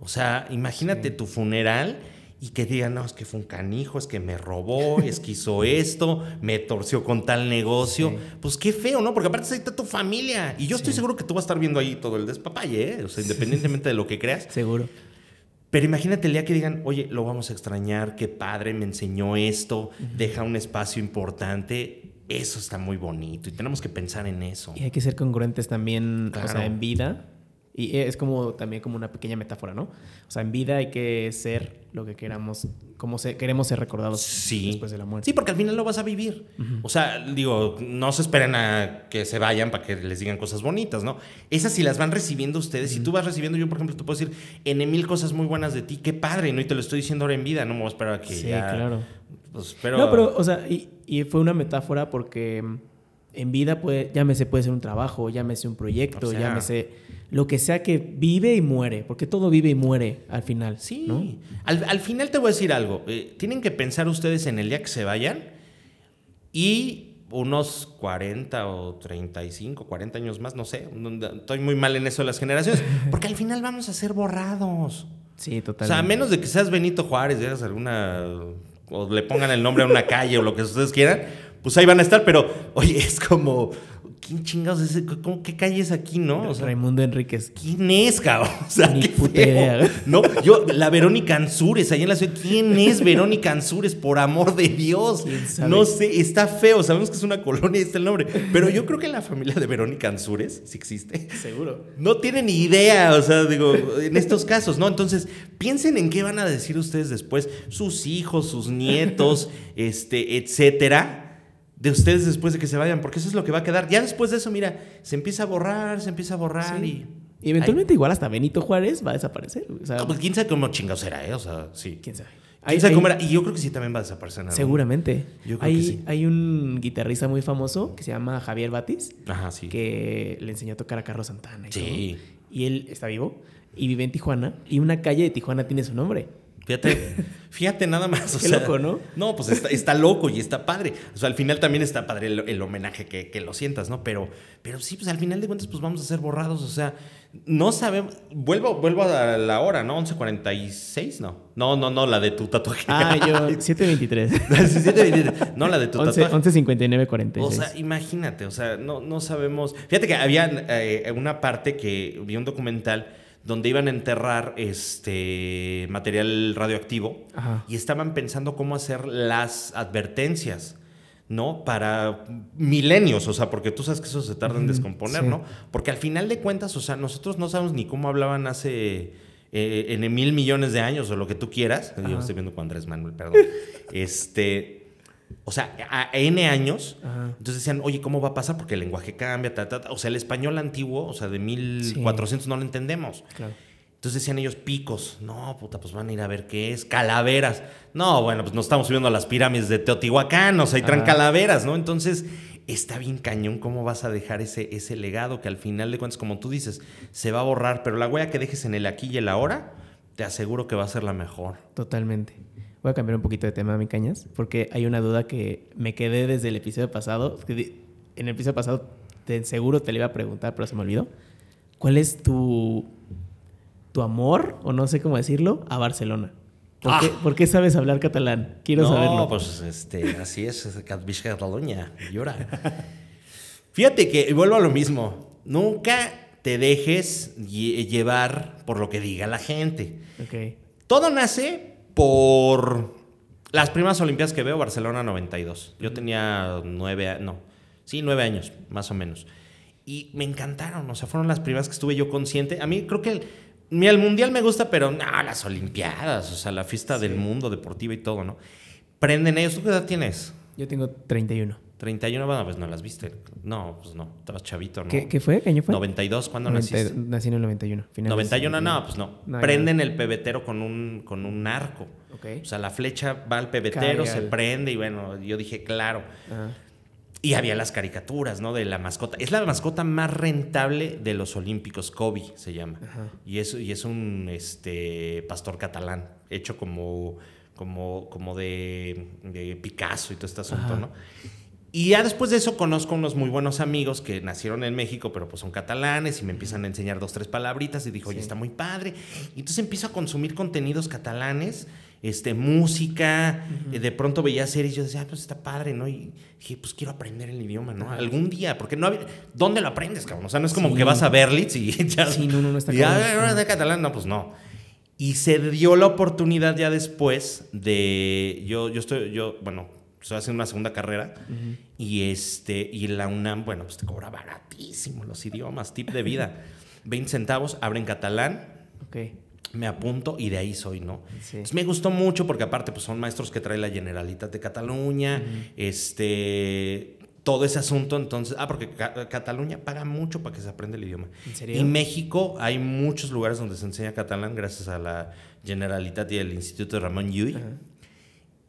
O sea, imagínate tu funeral y que digan, no, es que fue un canijo, es que me robó, es que hizo <laughs> esto, me torció con tal negocio. Pues qué feo, ¿no? Porque aparte ahí está tu familia. Y yo estoy seguro que tú vas a estar viendo ahí todo el despapalle, ¿eh? O sea, independientemente de lo que creas. Seguro. Pero imagínate el día que digan, oye, lo vamos a extrañar, qué padre, me enseñó esto, deja un espacio importante. Eso está muy bonito y tenemos que pensar en eso. Y hay que ser congruentes también, o sea, en vida y es como también como una pequeña metáfora, ¿no? O sea, en vida hay que ser lo que queramos, como se, queremos ser recordados después de la muerte. Sí, porque al final lo vas a vivir. O sea, digo, no se esperen a que se vayan para que les digan cosas bonitas, ¿no? Esas si las van recibiendo ustedes, si tú vas recibiendo, yo por ejemplo te puedo decir en mil cosas muy buenas de ti, qué padre, ¿no? Y te lo estoy diciendo ahora en vida, no me voy a esperar a que sí, ya... claro. Pues, pero... No, pero, o sea, y, y fue una metáfora porque en vida puede, llámese puede ser un trabajo, llámese un proyecto, o sea, llámese lo que sea que vive y muere, porque todo vive y muere al final. Sí, ¿no? al, al, final te voy a decir algo. Eh, tienen que pensar ustedes en el día que se vayan y unos 40 o 35, 40 años más, no sé. Estoy muy mal en eso de las generaciones, <laughs> porque al final vamos a ser borrados. Sí, totalmente. O sea, a menos de que seas Benito Juárez, digas alguna o le pongan el nombre a una calle o lo que ustedes quieran, pues ahí van a estar, pero oye, es como ¿quién chingados es ese? ¿Cómo, ¿Qué calle es aquí, no? O sea, Raimundo Enríquez. ¿Quién es, cabrón? <laughs> O sea, Ni puta idea. No, yo, la Verónica Ansures, ahí en la ciudad. ¿Quién es Verónica Ansures? Por amor de Dios. No sé, está feo. Sabemos que es una colonia y está el nombre. Pero yo creo que la familia de Verónica Ansures, si existe. Seguro. No tiene ni idea, o sea, digo, en estos casos, ¿no? Entonces, piensen en qué van a decir ustedes después, sus hijos, sus nietos, <laughs> este, etcétera de ustedes después de que se vayan, porque eso es lo que va a quedar. Ya después de eso, mira, se empieza a borrar, se empieza a borrar y... Y eventualmente igual hasta Benito Juárez va a desaparecer. O sea, no, pues quién sabe cómo chingados será, ¿eh? O sea, sí. ¿Quién sabe? Y yo creo que sí también va a desaparecer. En Seguramente. Yo creo hay, que sí. hay un guitarrista muy famoso que se llama Javier Batis. Ajá, sí. Que le enseñó a tocar a Carlos Santana. Y sí. Todo. Y él está vivo y vive en Tijuana. Y una calle de Tijuana tiene su nombre. Fíjate, <laughs> fíjate nada más. O Qué sea, loco, ¿no? No, pues está, está, loco y está padre. O sea, al final también está padre el, el homenaje que, que, lo sientas, ¿no? Pero, pero sí, pues al final de cuentas, pues vamos a ser borrados. O sea, no sabemos. Vuelvo, vuelvo a la hora, ¿no? 11.46, no. No, no, no, la de tu tatuaje. Ah, <laughs> yo, 7.23. 7.23. <laughs> No, la de tu 11, tatuaje. 11.59.46. O sea, imagínate, o sea, no, no sabemos. Fíjate que había eh, una parte que vi un documental donde iban a enterrar este material radioactivo Ajá. y estaban pensando cómo hacer las advertencias. ¿no? Para milenios, o sea, porque tú sabes que eso se tarda en descomponer, sí. ¿no? Porque al final de cuentas, o sea, nosotros no sabemos ni cómo hablaban hace eh, en mil millones de años o lo que tú quieras. Ajá. Yo estoy viendo con Andrés Manuel, perdón. <laughs> este, o sea, a N años. Ajá. Entonces decían, oye, ¿cómo va a pasar? Porque el lenguaje cambia, ta, ta, ta. O sea, el español antiguo, o sea, de 1400 sí. no lo entendemos. Claro. Entonces decían ellos picos. No, puta, pues van a ir a ver qué es. Calaveras. No, bueno, pues nos estamos subiendo a las pirámides de Teotihuacán, o sea, y traen calaveras, ¿no? Entonces está bien cañón cómo vas a dejar ese, ese legado que al final de cuentas, como tú dices, se va a borrar, pero la huella que dejes en el aquí y el ahora, te aseguro que va a ser la mejor. Totalmente. Voy a cambiar un poquito de tema, mi cañas, porque hay una duda que me quedé desde el episodio pasado. En el episodio pasado, te, seguro te le iba a preguntar, pero se me olvidó. ¿Cuál es tu, tu amor, o no sé cómo decirlo, a Barcelona? ¿Por, ah. qué, ¿Por, qué, sabes hablar catalán? Quiero no, saberlo. No, pues este, así es, Cataluña, llora. <laughs> Fíjate que vuelvo a lo mismo. Nunca te dejes llevar por lo que diga la gente. Okay. Todo nace por las primeras Olimpiadas que veo, Barcelona 92. Yo tenía nueve, no, sí, nueve años, más o menos. Y me encantaron, o sea, fueron las primeras que estuve yo consciente. A mí creo que el, Mira, el mundial me gusta, pero no, las olimpiadas, o sea, la fiesta sí. del mundo deportiva y todo, ¿no? Prenden ellos. ¿Tú qué edad tienes? Yo tengo 31. 31, bueno, pues no las viste. No, pues no, estabas chavito, ¿no? ¿Qué, ¿Qué, fue? ¿Qué año fue? 92, ¿cuándo 90, naciste? Nací en el 91. 91, no, pues no. no Prenden no. el pebetero con un, con un arco. Okay. O sea, la flecha va al pebetero, se prende y bueno, yo dije, claro. Ajá. Y había las caricaturas, ¿no? De la mascota. Es la mascota más rentable de los Olímpicos, Kobe se llama. Y es, y es un este, pastor catalán, hecho como, como, como de, de Picasso y todo este asunto, Ajá. ¿no? Y ya después de eso conozco unos muy buenos amigos que nacieron en México, pero pues son catalanes y me empiezan a enseñar dos, tres palabritas y dijo, oye, Sí. está muy padre. Y entonces empiezo a consumir contenidos catalanes, este, música, eh, de pronto veía series y yo decía, ah, pues está padre, ¿no? Y dije, pues quiero aprender el idioma, ¿no? Algún día, porque no había- ¿dónde lo aprendes, cabrón? O sea, no es como Sí. que vas a Berlitz y <laughs> ya... Sí, no, no, no está y, ah, de catalán, no, pues no. Y se dio la oportunidad ya después de. Yo, yo estoy, yo, bueno, estoy haciendo una segunda carrera y este, y la UNAM, bueno, pues te cobra baratísimo los idiomas, tip de vida. <laughs> 20 centavos, abre en catalán, Ok. me apunto y de ahí soy, ¿no? Sí. Entonces, me gustó mucho porque aparte pues son maestros que trae la Generalitat de Cataluña, este todo ese asunto, entonces, ah, porque Ca- Cataluña paga mucho para que se aprenda el idioma. ¿En serio? Y México hay muchos lugares donde se enseña catalán gracias a la Generalitat y el Instituto de Ramón Llull.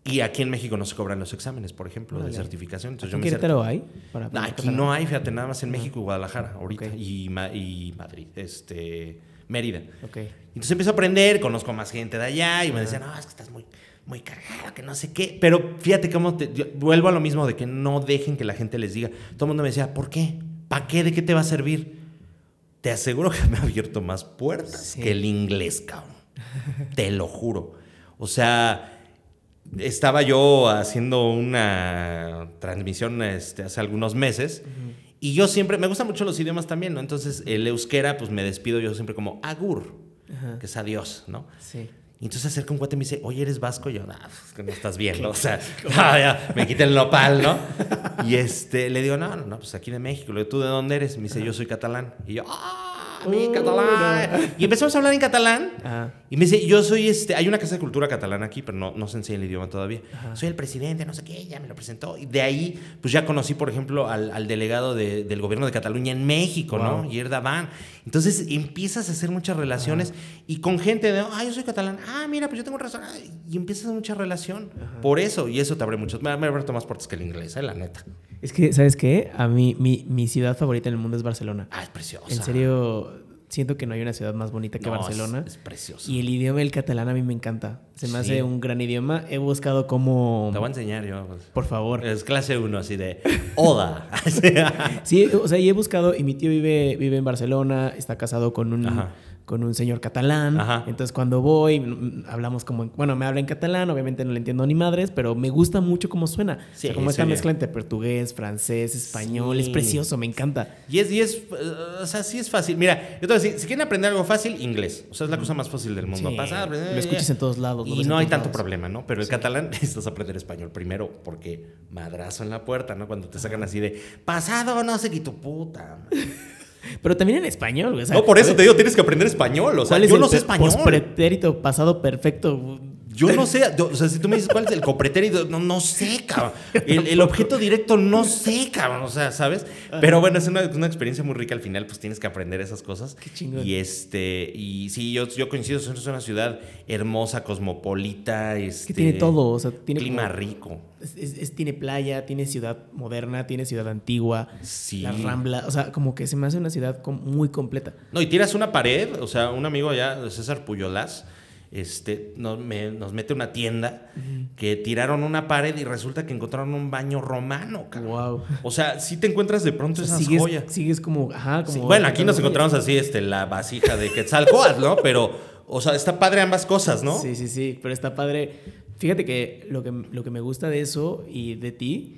Y aquí en México no se cobran los exámenes, por ejemplo, de certificación. Entonces ¿En yo me hay? Para No, aquí no hay, fíjate, nada más en México y Guadalajara ahorita. Y, Ma- y Madrid, este, Mérida. Ok. Entonces empiezo a aprender, conozco más gente de allá y me decían, no, es que estás muy, muy cagado, que no sé qué. Pero fíjate cómo te, yo vuelvo a lo mismo de que no dejen que la gente les diga. Todo el mundo me decía, ¿por qué? ¿Para qué? ¿De qué te va a servir? Te aseguro que me ha abierto más puertas Sí. que el inglés, cabrón. te lo juro. O sea, estaba yo haciendo una transmisión este, hace algunos meses. Y yo siempre, me gustan mucho los idiomas también, ¿no? Entonces, el euskera, pues me despido yo siempre como agur, Ajá. que es adiós, ¿no? Sí. Y entonces se acerca un cuate y me dice, oye, ¿eres vasco? Y yo, no, pues, que no estás bien, ¿no? <laughs> O sea, <laughs> ah, ya, me quité el nopal, ¿no? Y este, le digo, no, no, no, pues aquí de México. Le digo, ¿tú de dónde eres? Me dice, yo soy catalán. Y yo, ¡ah, mi catalán! Y empezamos a hablar en catalán. Ajá. Y me dice, yo soy este, hay una casa de cultura catalana aquí, pero no, no se enseña el idioma todavía. Ajá. Soy el presidente, no sé qué, ya me lo presentó. Y de ahí, pues ya conocí, por ejemplo, al, al delegado de- del gobierno de Cataluña en México, Wow. ¿no? Yerda Van. Entonces empiezas a hacer muchas relaciones y con gente de, ah, yo soy catalán, ah, mira, pues yo tengo un restaurante. Y empiezas a hacer mucha relación. Por eso, y eso te abre muchos, me, me abierto más puertas que el inglés, ¿eh? la neta. Es que, ¿sabes qué? A mí, mi, mi ciudad favorita en el mundo es Barcelona. Ah, es preciosa. En serio, siento que no hay una ciudad más bonita que No, Barcelona. Es, preciosa. Y el idioma del catalán a mí me encanta. Se me Sí. hace un gran idioma. He buscado cómo... Te voy a enseñar yo. pues. Por favor. Es clase 1, así de, Oda. <laughs> Sí, o sea, y he buscado, y mi tío vive, vive en Barcelona, está casado con un, Ajá. Con un señor catalán. Ajá. Entonces cuando voy, mm, hablamos como, en- bueno, me habla en catalán, obviamente no le entiendo ni madres, pero me gusta mucho cómo suena. o Sí, sea, como esta mezcla entre portugués, francés, español, es precioso, me encanta. Y es, y es, eh, o sea, sí es fácil. Mira, decir, si quieren aprender algo fácil, inglés. O sea, es la cosa más fácil del mundo. Sí, Pasa, lo escuchas en todos lados, Y no hay tanto lados. problema, ¿no? Pero el catalán <laughs> necesitas aprender español primero porque madrazo en la puerta, ¿no? Cuando te sacan así de, pasado, no sé qué tu puta. Madre". Pero también en español, güey. o sea, no, por eso te digo, tienes que aprender español. O sea, ¿cuál es yo el no sé español. pospretérito pasado perfecto? Yo no sé, yo- o sea, si tú me dices cuál es el copretérito, no, no sé, cabrón. El, el objeto directo, no sé, cabrón, o sea, ¿sabes? Pero bueno, es una, una experiencia muy rica al final, pues tienes que aprender esas cosas. Qué chingón. Y este, y sí, yo, yo coincido, es una ciudad hermosa, cosmopolita, este, que tiene todo, o sea, tiene clima como- rico. Es- es- es- tiene playa, tiene ciudad moderna, tiene ciudad antigua, Sí. la Rambla, o sea, como que se me hace una ciudad muy completa. No, y tiras una pared, o sea, un amigo allá, César Puyolás, este, nos, me- nos mete una tienda que tiraron una pared y resulta que encontraron un baño romano, cabrón. Wow. O sea, sí te encuentras de pronto esas sigues, joyas. sigues como, ajá, como Sí, bueno, aquí nos encontramos así, este, la vasija de Quetzalcóatl, ¿no? Pero, o sea, está padre ambas cosas, ¿no? Sí, sí, sí, pero está padre. Fíjate que lo que, lo que me gusta de eso y de ti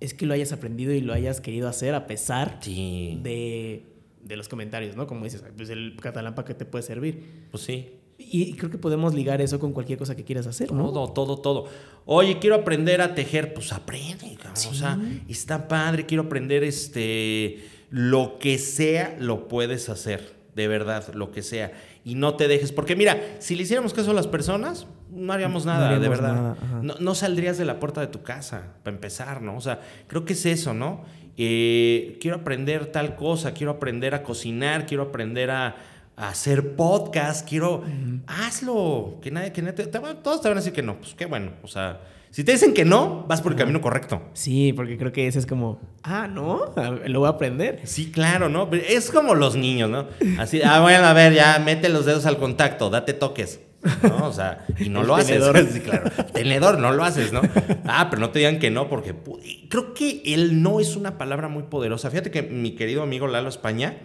es que lo hayas aprendido y lo hayas querido hacer a pesar Sí. de, de los comentarios, ¿no? Como dices, pues el catalán para qué te puede servir. Pues sí. Y, creo que podemos ligar eso con cualquier cosa que quieras hacer, ¿no? Todo, todo, todo. Oye, quiero aprender a tejer. Pues aprende, cabrón. O sea, está padre. Quiero aprender este. Lo que sea, lo puedes hacer. De verdad, lo que sea. Y no te dejes. Porque mira, si le hiciéramos caso a las personas, no haríamos No nada, de verdad. nada, no, no saldrías de la puerta de tu casa, para empezar, ¿no? O sea, creo que es eso, ¿no? Eh, quiero aprender tal cosa, quiero aprender a cocinar, quiero aprender a, hacer podcast, quiero, hazlo. Que nadie, que nadie te- todos te van a decir que no. Pues qué bueno. O sea, si te dicen que no, vas por el camino correcto. Sí, porque creo que ese es como, ah, no, lo voy a aprender. Sí, claro, ¿no? Pero Es como los niños, ¿no? Así, ah, bueno, a ver, ya mete los dedos al contacto, date toques. ¿no? O sea, y no El lo tenedor. haces. <laughs> Sí, claro. Tenedor, no lo haces, ¿no? Ah, pero no te digan que no, porque creo que el no es una palabra muy poderosa. Fíjate que mi querido amigo Lalo España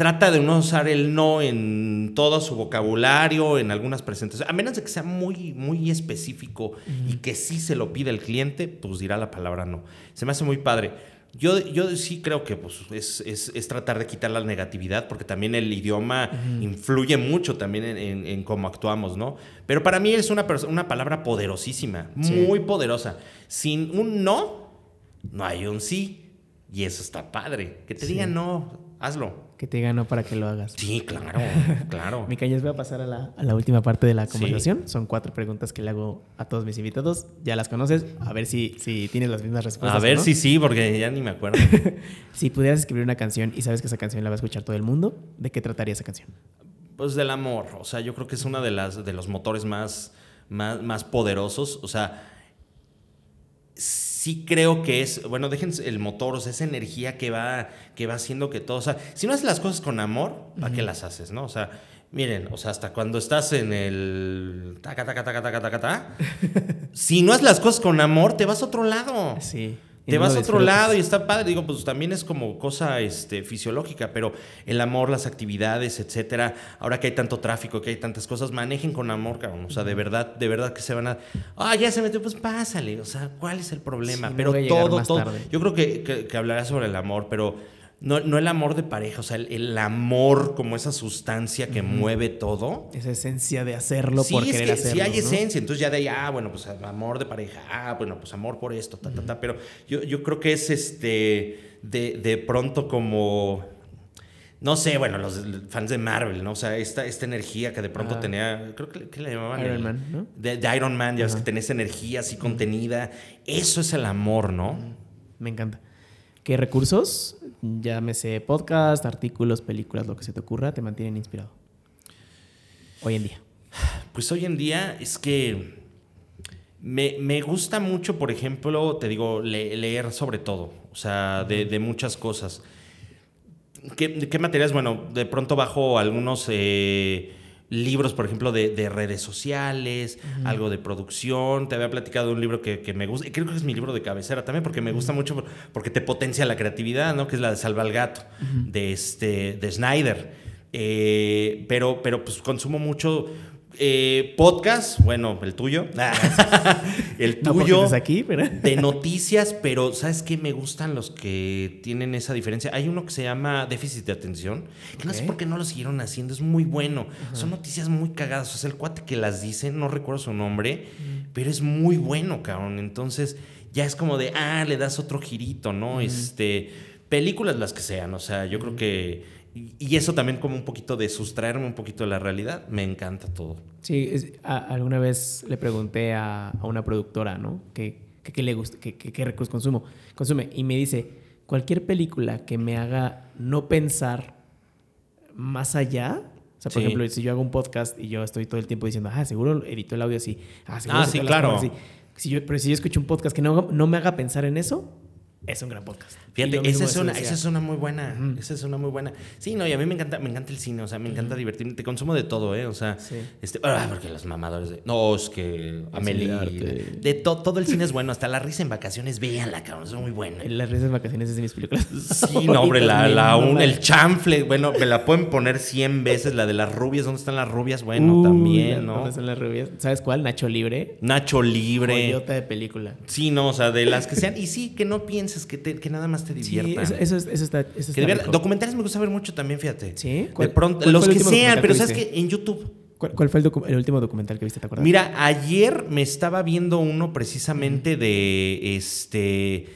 trata de no usar el no en todo su vocabulario, en algunas presentaciones. A menos de que sea muy, muy específico y que sí se lo pide el cliente, pues dirá la palabra no. Se me hace muy padre. Yo, yo sí creo que pues, es, es- es tratar de quitar la negatividad, porque también el idioma influye mucho también en, en- en cómo actuamos, ¿no? Pero para mí es una, una palabra poderosísima, Sí. muy poderosa. Sin un no, no hay un sí. Y eso está padre. Que te Sí. digan no, hazlo. Que te diga no para que lo hagas. Sí, claro, <laughs> claro. Mi cañas, voy a pasar a la, a la última parte de la Sí. conversación. Son cuatro preguntas que le hago a todos mis invitados. Ya las conoces. A ver si, si tienes las mismas respuestas. A ver no. si sí, porque ya ni me acuerdo. <laughs> Si pudieras escribir una canción y sabes que esa canción la va a escuchar todo el mundo, ¿de qué trataría esa canción? Pues del amor. O sea, yo creo que es uno de, las, de los motores más, más, más poderosos. O sea, sí creo que es, bueno, déjense el motor, o sea, esa energía que va, que va haciendo que todo, o sea, si no haces las cosas con amor, ¿para qué las haces, no? O sea, miren, o sea, hasta cuando estás en el taca, taca, taca, taca, taca, taca, <laughs> si no haces las cosas con amor, te vas a otro lado. Sí. Te vas a otro lado y está padre. Digo, pues también es como cosa este, fisiológica, pero el amor, las actividades, etcétera. Ahora que hay tanto tráfico, que hay tantas cosas, manejen con amor, cabrón. O sea, de verdad, de verdad que se van a. Ah, ya se metió, pues pásale. O sea, ¿cuál es el problema? Sí, pero todo, todo. tarde. Yo creo que, que, que hablará sobre el amor, pero no, no el amor de pareja, o sea, el, el amor como esa sustancia que mueve todo. Esa esencia de hacerlo Sí, por es querer que hacerlo. sí hay ¿no? esencia, entonces ya de ahí, ah, bueno, pues amor de pareja, ah, bueno, pues amor por esto, ta, ta, ta, pero yo, yo creo que es este, de, de pronto como, no sé, bueno, los fans de Marvel, ¿no? O sea, esta, esta energía que de pronto tenía, creo que, que le llamaban Iron el- Man, ¿no? De, de Iron Man, ya ves que tenés energía así contenida, eso es el amor, ¿no? Me encanta. ¿Qué recursos, llámese podcast, artículos, películas, lo que se te ocurra, te mantienen inspirado? Hoy en día. Pues hoy en día es que me, me gusta mucho, por ejemplo, te digo, le- leer sobre todo, o sea, de, muchas cosas. ¿Qué, qué materiales? Bueno, de pronto bajo algunos eh, libros, por ejemplo, de, de redes sociales, algo de producción. Te había platicado de un libro que, que me gusta, y creo que es mi libro de cabecera también, porque me gusta mucho, por- porque te potencia la creatividad, ¿no? Que es la de Salva al Gato, de, este, de Snyder. Eh, pero, pero pues consumo mucho eh, podcast, bueno, el tuyo. <laughs> el No porque tuyo aquí, pero... <laughs> de noticias, pero ¿sabes qué? Me gustan los que tienen esa diferencia. Hay uno que se llama déficit de atención, que no sé por qué no lo siguieron haciendo, es muy bueno. Son noticias muy cagadas. O sea, el cuate que las dice, no recuerdo su nombre, pero es muy bueno, cabrón. Entonces, ya es como de, ah, le das otro girito, ¿no? Este, películas las que sean, o sea, yo creo que... Y y eso también como un poquito de sustraerme un poquito de la realidad, me encanta todo. Sí, es- a- alguna vez le pregunté a, a una productora, ¿no? ¿Qué, qué, qué le gusta, qué, qué, recursos consumo, consume? Y me dice, cualquier película que me haga no pensar más allá. O sea, por Sí. ejemplo, si yo hago un podcast y yo estoy todo el tiempo diciendo, ah, seguro editó el audio así. Ah, seguro Ah, sí, claro. tomas así". Si yo, pero si yo escucho un podcast que no, no me haga pensar en eso, es un gran podcast. Fíjate, esa es, una, esa es una muy buena. Esa es una muy buena. Sí, no, y a mí me encanta, me encanta el cine, o sea, me encanta divertirme. Te consumo de todo, ¿eh? O sea, Sí. este, ah, porque los mamadores de. No, es que Amelie. de. De to- todo el cine es bueno, hasta la risa en vacaciones, véanla, cabrón, es muy buena. Las risas de vacaciones es de mis películas. <laughs> Sí, no, hombre, la, la un- el chanfle, bueno, me la pueden poner 100 veces, la de las rubias, ¿dónde están las rubias? Bueno, también, ¿no? ¿Dónde están las rubias? ¿Sabes cuál? Nacho Libre. Nacho Libre. Joyota de película. Sí, no, o sea, de las que sean. Y sí, que no pienses que, te- que nada más te Sí, diviertan. eso, eso, es- eso está, eso rico. documentales me gusta ver mucho también, fíjate. ¿Sí? De ¿Cuál- pronto, los que sean, pero que sabes que en YouTube. ¿Cuál, cuál fue el, último documental que viste? ¿Te acuerdas? Mira, ayer me estaba viendo uno precisamente de este.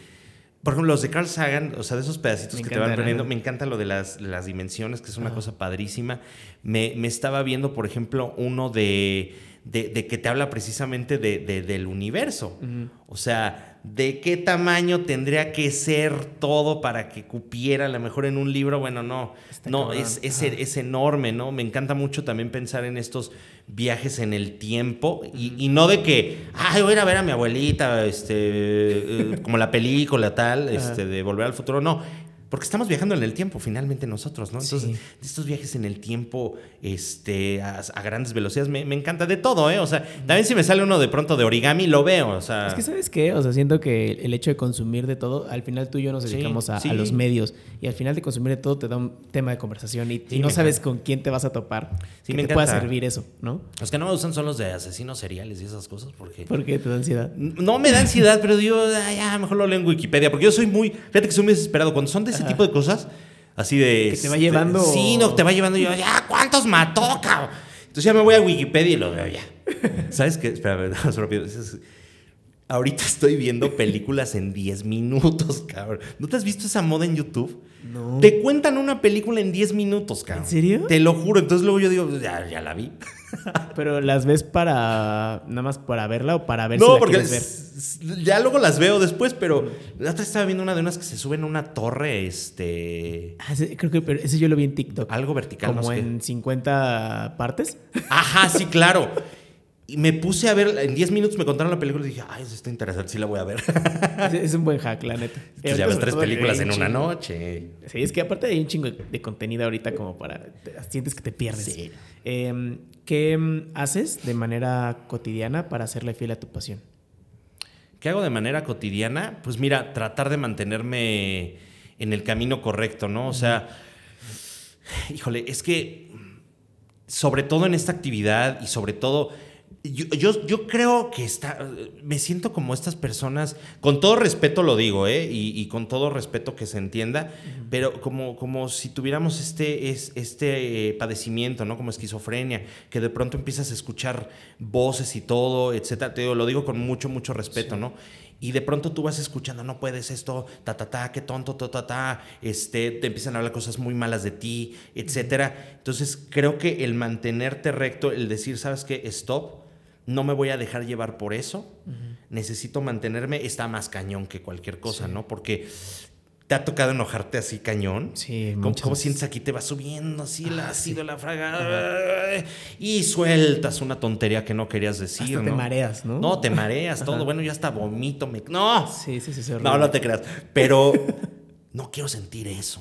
Por ejemplo, los de Carl Sagan, o sea, de esos pedacitos Me que te van poniendo. Me encanta lo de las, las dimensiones, que es una cosa padrísima. Me, me estaba viendo, por ejemplo, uno de, de, que te habla precisamente de, del universo. O sea, de qué tamaño tendría que ser todo para que cupiera a lo mejor en un libro. Bueno, no, no, es, es, enorme, ¿no? Me encanta mucho también pensar en estos viajes en el tiempo y, no de que, ay, voy a ir a ver a mi abuelita, este, eh, como la película tal, este, de Volver al Futuro. No, porque estamos viajando en el tiempo, finalmente nosotros, ¿no? Entonces, estos viajes en el tiempo este, a, grandes velocidades, me, encanta de todo, ¿eh? O sea, también si me sale uno de pronto de origami, lo veo, o sea... Es que, ¿sabes qué? O sea, siento que el hecho de consumir de todo, al final tú y yo nos dedicamos a, los medios, y al final de consumir de todo te da un tema de conversación y, no sabes con quién te vas a topar que me te pueda servir eso, ¿no? Los que no me gustan son los de asesinos seriales y esas cosas, porque... ¿Por qué te da ansiedad? No me da ansiedad, pero digo, ya, mejor lo leo en Wikipedia, porque yo soy muy... Fíjate que soy muy desesperado. Cuando son de ese tipo de cosas, así de... Que te va llevando... Sí, no, te va llevando yo, ya, ¿cuántos mató, cabrón? Entonces ya me voy a Wikipedia y lo veo ya. <laughs> ¿Sabes qué? Espera, <laughs> más rápido. Ahorita estoy viendo películas en 10 minutos, cabrón. ¿No te has visto esa moda en YouTube? No. Te cuentan una película en 10 minutos, cabrón. ¿En serio? Te lo juro. Entonces luego yo digo, ya, ya la vi. Pero las ves para. nada más para verla o para ver no, si la porque ver? ya luego las veo después, pero la otra estaba viendo una de unas que se suben a una torre, este. Ah, creo que pero ese yo lo vi en TikTok. Algo vertical. Como en 50 partes. Ajá, sí, claro. Y me puse a ver, en 10 minutos me contaron la película y dije, ay, eso está interesante, sí la voy a ver. <laughs> es un buen hack, la neta. Entonces ya ves tres películas en una noche. Sí, es que aparte hay un chingo de contenido ahorita como para... Sientes que te pierdes. Sí. Em, ¿Qué em, haces de manera cotidiana para hacerle fiel a tu pasión? ¿Qué hago de manera cotidiana? Pues mira, tratar de mantenerme en el camino correcto, ¿no? O sea, híjole, es que sobre todo en esta actividad y sobre todo yo, yo, creo que está, me siento como estas personas, con todo respeto lo digo, ¿eh? y, con todo respeto que se entienda, pero como, como si tuviéramos este, este eh, padecimiento, ¿no? Como esquizofrenia, que de pronto empiezas a escuchar voces y todo, etcétera. Te digo, lo digo con mucho, mucho respeto, ¿no? Y de pronto tú vas escuchando, no puedes esto, ta, ta, ta, qué tonto, ta, ta, ta, este, te empiezan a hablar cosas muy malas de ti, etcétera. Entonces, creo que el mantenerte recto, el decir, ¿sabes qué? Stop no me voy a dejar llevar por eso, necesito mantenerme, está más cañón que cualquier cosa, ¿no? Porque te ha tocado enojarte así cañón. Sí, ¿Cómo, sientes aquí? Te va subiendo así el ah, ácido, la fraga. Y sueltas una tontería que no querías decir. te mareas, ¿no? No, te mareas todo. Bueno, ya hasta vomito. Me... No. Sí, sí, sí. No, no te creas. Pero <laughs> no quiero sentir eso.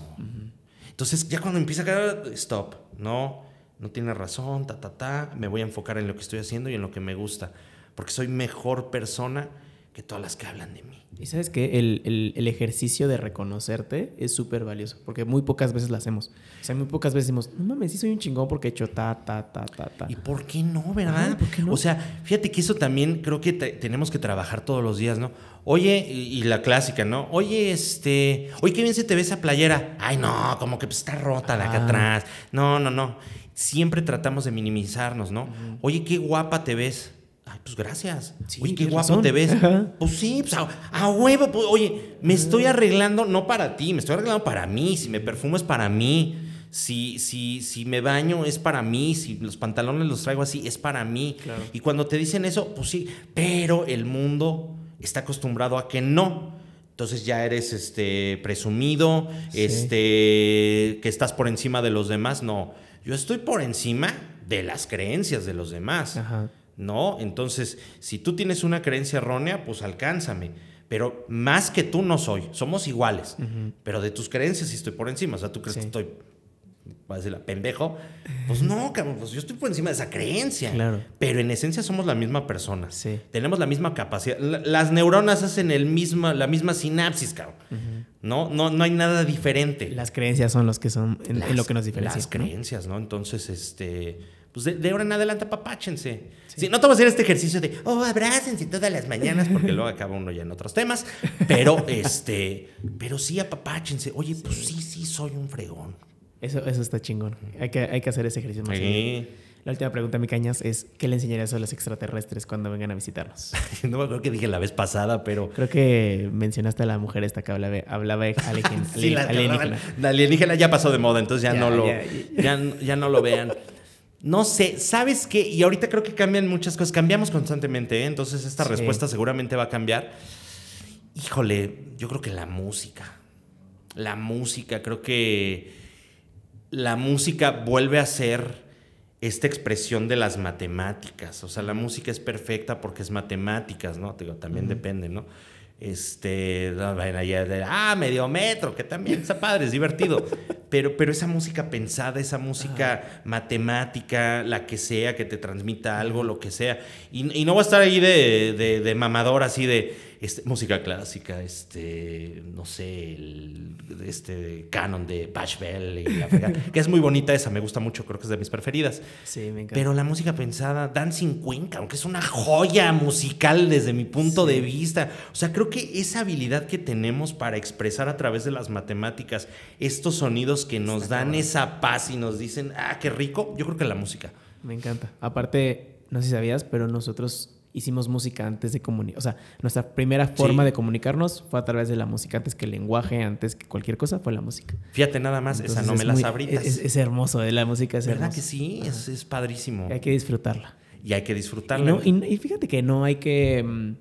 Entonces, ya cuando empieza a quedar, stop. No no tiene razón, ta, ta, ta, me voy a enfocar en lo que estoy haciendo y en lo que me gusta, porque soy mejor persona que todas las que hablan de mí. Y sabes que el, el, ejercicio de reconocerte es súper valioso, porque muy pocas veces lo hacemos. O sea, muy pocas veces decimos, no mames, sí soy un chingón porque he hecho ta, ta, ta, ta, ta. ¿Y por qué no, verdad? ¿por qué no? O sea, fíjate que eso también creo que tenemos que trabajar todos los días, ¿no? Oye, y, la clásica, ¿no? Oye, este, oye, qué bien se te ve esa playera. Ay, no, como que pues, está rota la acá atrás. No, no, no siempre tratamos de minimizarnos, ¿no? Oye, qué guapa te ves. Ay, pues gracias. oye, qué guapo te ves. Pues sí, pues a, huevo. Pues, oye, me estoy arreglando no para ti, me estoy arreglando para mí. Si me perfumo es para mí. Si, si, si me baño es para mí. Si los pantalones los traigo así es para mí. Y cuando te dicen eso, pues sí. Pero el mundo está acostumbrado a que no. Entonces ya eres este presumido, este que estás por encima de los demás. No yo estoy por encima de las creencias de los demás. ¿No? Entonces, si tú tienes una creencia errónea, pues alcánzame. Pero más que tú no soy, somos iguales. Pero de tus creencias sí estoy por encima. O sea, tú crees que estoy, va a decir, pendejo. Pues no, cabrón, pues yo estoy por encima de esa creencia. Claro. Pero en esencia somos la misma persona. Sí. Tenemos la misma capacidad. Las neuronas hacen el mismo, la misma sinapsis, cabrón. ¿no? No, no hay nada diferente. Las creencias son los que son en, lo que nos diferencian. Las creencias, ¿no? Entonces, este, pues de, ahora en adelante apapáchense. Sí. no te voy a hacer este ejercicio de, oh, abrácense todas las mañanas, porque luego acaba uno ya en otros temas, pero <laughs> este, pero sí apapáchense. Oye, pues sí, sí, soy un fregón. Eso, eso está chingón. Hay que, hay que hacer ese ejercicio más. Sí. La última pregunta, mi cañas, es ¿qué le enseñarías a los extraterrestres cuando vengan a visitarnos? <laughs> no me acuerdo que dije la vez pasada, pero... Creo que mencionaste a la mujer esta que hablaba, hablaba <laughs> alienígena. sí, la, alienígena. La alienígena ya pasó de moda, entonces ya, no lo, ya, ya, no lo vean. No sé, ¿sabes qué? Y ahorita creo que cambian muchas cosas, cambiamos constantemente, ¿eh? entonces esta Sí. respuesta seguramente va a cambiar. Híjole, yo creo que la música. La música, creo que la música vuelve a ser esta expresión de las matemáticas. O sea, la música es perfecta porque es matemáticas, ¿no? Digo, también depende, ¿no? Este, no, vayan allá de, ah, medio metro, que también está padre, es divertido. <laughs> Pero, pero esa música pensada, esa música matemática, la que sea, que te transmita algo, lo que sea. Y, y no va a estar ahí de, de- de mamador, así de este, música clásica, este, no sé, el, este canon de Bashbel, y la fregada, <laughs> que es muy bonita esa, me gusta mucho, creo que es de mis preferidas. Sí, me encanta. Pero la música pensada, Dancing Queen, aunque es una joya musical desde mi punto de vista. O sea, creo que esa habilidad que tenemos para expresar a través de las matemáticas estos sonidos que nos dan esa paz y nos dicen, ah, qué rico, yo creo que la música. Me encanta. Aparte, no sé si sabías, pero nosotros hicimos música antes de comunicar. O sea, nuestra primera forma Sí. de comunicarnos fue a través de la música. Antes que el lenguaje, antes que cualquier cosa, fue la música. Fíjate nada más, esa no es me la sabritas. Es, es hermoso, eh, la música es ¿Verdad que sí? Es, es padrísimo. Hay que disfrutarla. Y hay que Y, disfrutarla. no- y- y fíjate que no hay que mm,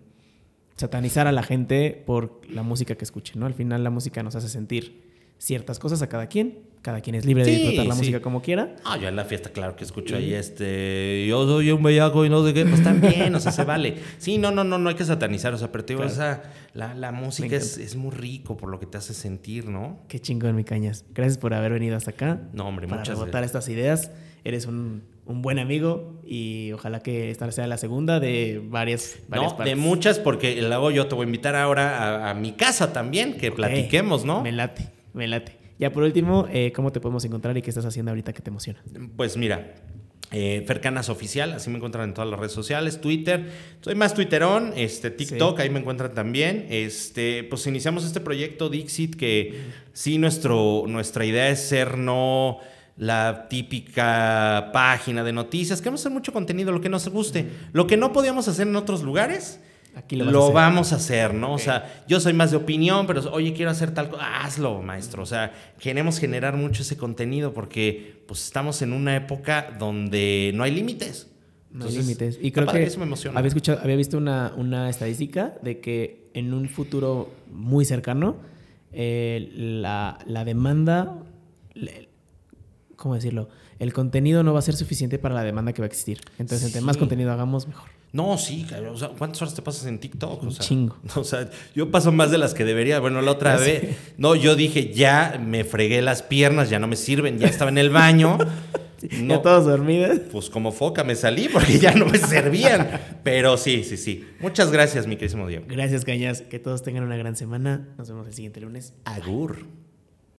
satanizar a la gente por la música que escuche, ¿no? Al final la música nos hace sentir ciertas cosas a cada quien. Cada quien es libre de Sí, disfrutar la sí. música como quiera. Ah, yo en la fiesta, claro que escucho ahí este. Yo soy un bellaco y no sé qué. Pues también, o sea, se vale. Sí, no, no, no, no hay que satanizar. O sea, pero te digo, Claro. esa. La, la música es, es muy rico por lo que te hace sentir, ¿no? Qué chingón, mi cañas. Gracias por haber venido hasta acá. No, hombre, para muchas rebotar estas ideas. Eres un, un buen amigo y ojalá que esta sea la segunda de varias, varias No, partes. de muchas, porque luego yo te voy a invitar ahora a, a mi casa también, que Ok. platiquemos, ¿no? Me late, me late. Ya por último, eh, ¿cómo te podemos encontrar y qué estás haciendo ahorita que te emociona? Pues mira, eh, Fercanas Oficial, así me encuentran en todas las redes sociales, Twitter, soy más Twitterón, este, TikTok, ahí me encuentran también. Este, pues iniciamos este proyecto Dixit, que sí, nuestro, nuestra idea es ser no la típica página de noticias, queremos hacer mucho contenido, lo que nos guste. Lo que no podíamos hacer en otros lugares, Aquí lo, lo, a vamos a hacer, ¿no? O sea, yo soy más de opinión, pero oye, quiero hacer tal cosa, hazlo, maestro. O sea, queremos generar mucho ese contenido porque pues estamos en una época donde no hay límites. No hay límites. Y creo que eso me emociona. había escuchado, había visto una, una estadística de que en un futuro muy cercano eh, la, la demanda, le- ¿cómo decirlo? El contenido no va a ser suficiente para la demanda que va a existir. Entonces, entre más contenido hagamos, mejor. No, sí, o sea, ¿cuántas horas te pasas en TikTok? O sea, chingo. <laughs> O sea, yo paso más de las que debería. Bueno, la otra <laughs> vez, no, yo dije, ya me fregué las piernas, ya no me sirven, ya estaba en el baño. <laughs> No, Ya todos dormidos. Pues como foca me salí porque ya no me servían. Pero sí, sí, sí. Muchas gracias, mi querísimo Diego. Gracias, Cañas. Que todos tengan una gran semana. Nos vemos el siguiente lunes. Agur.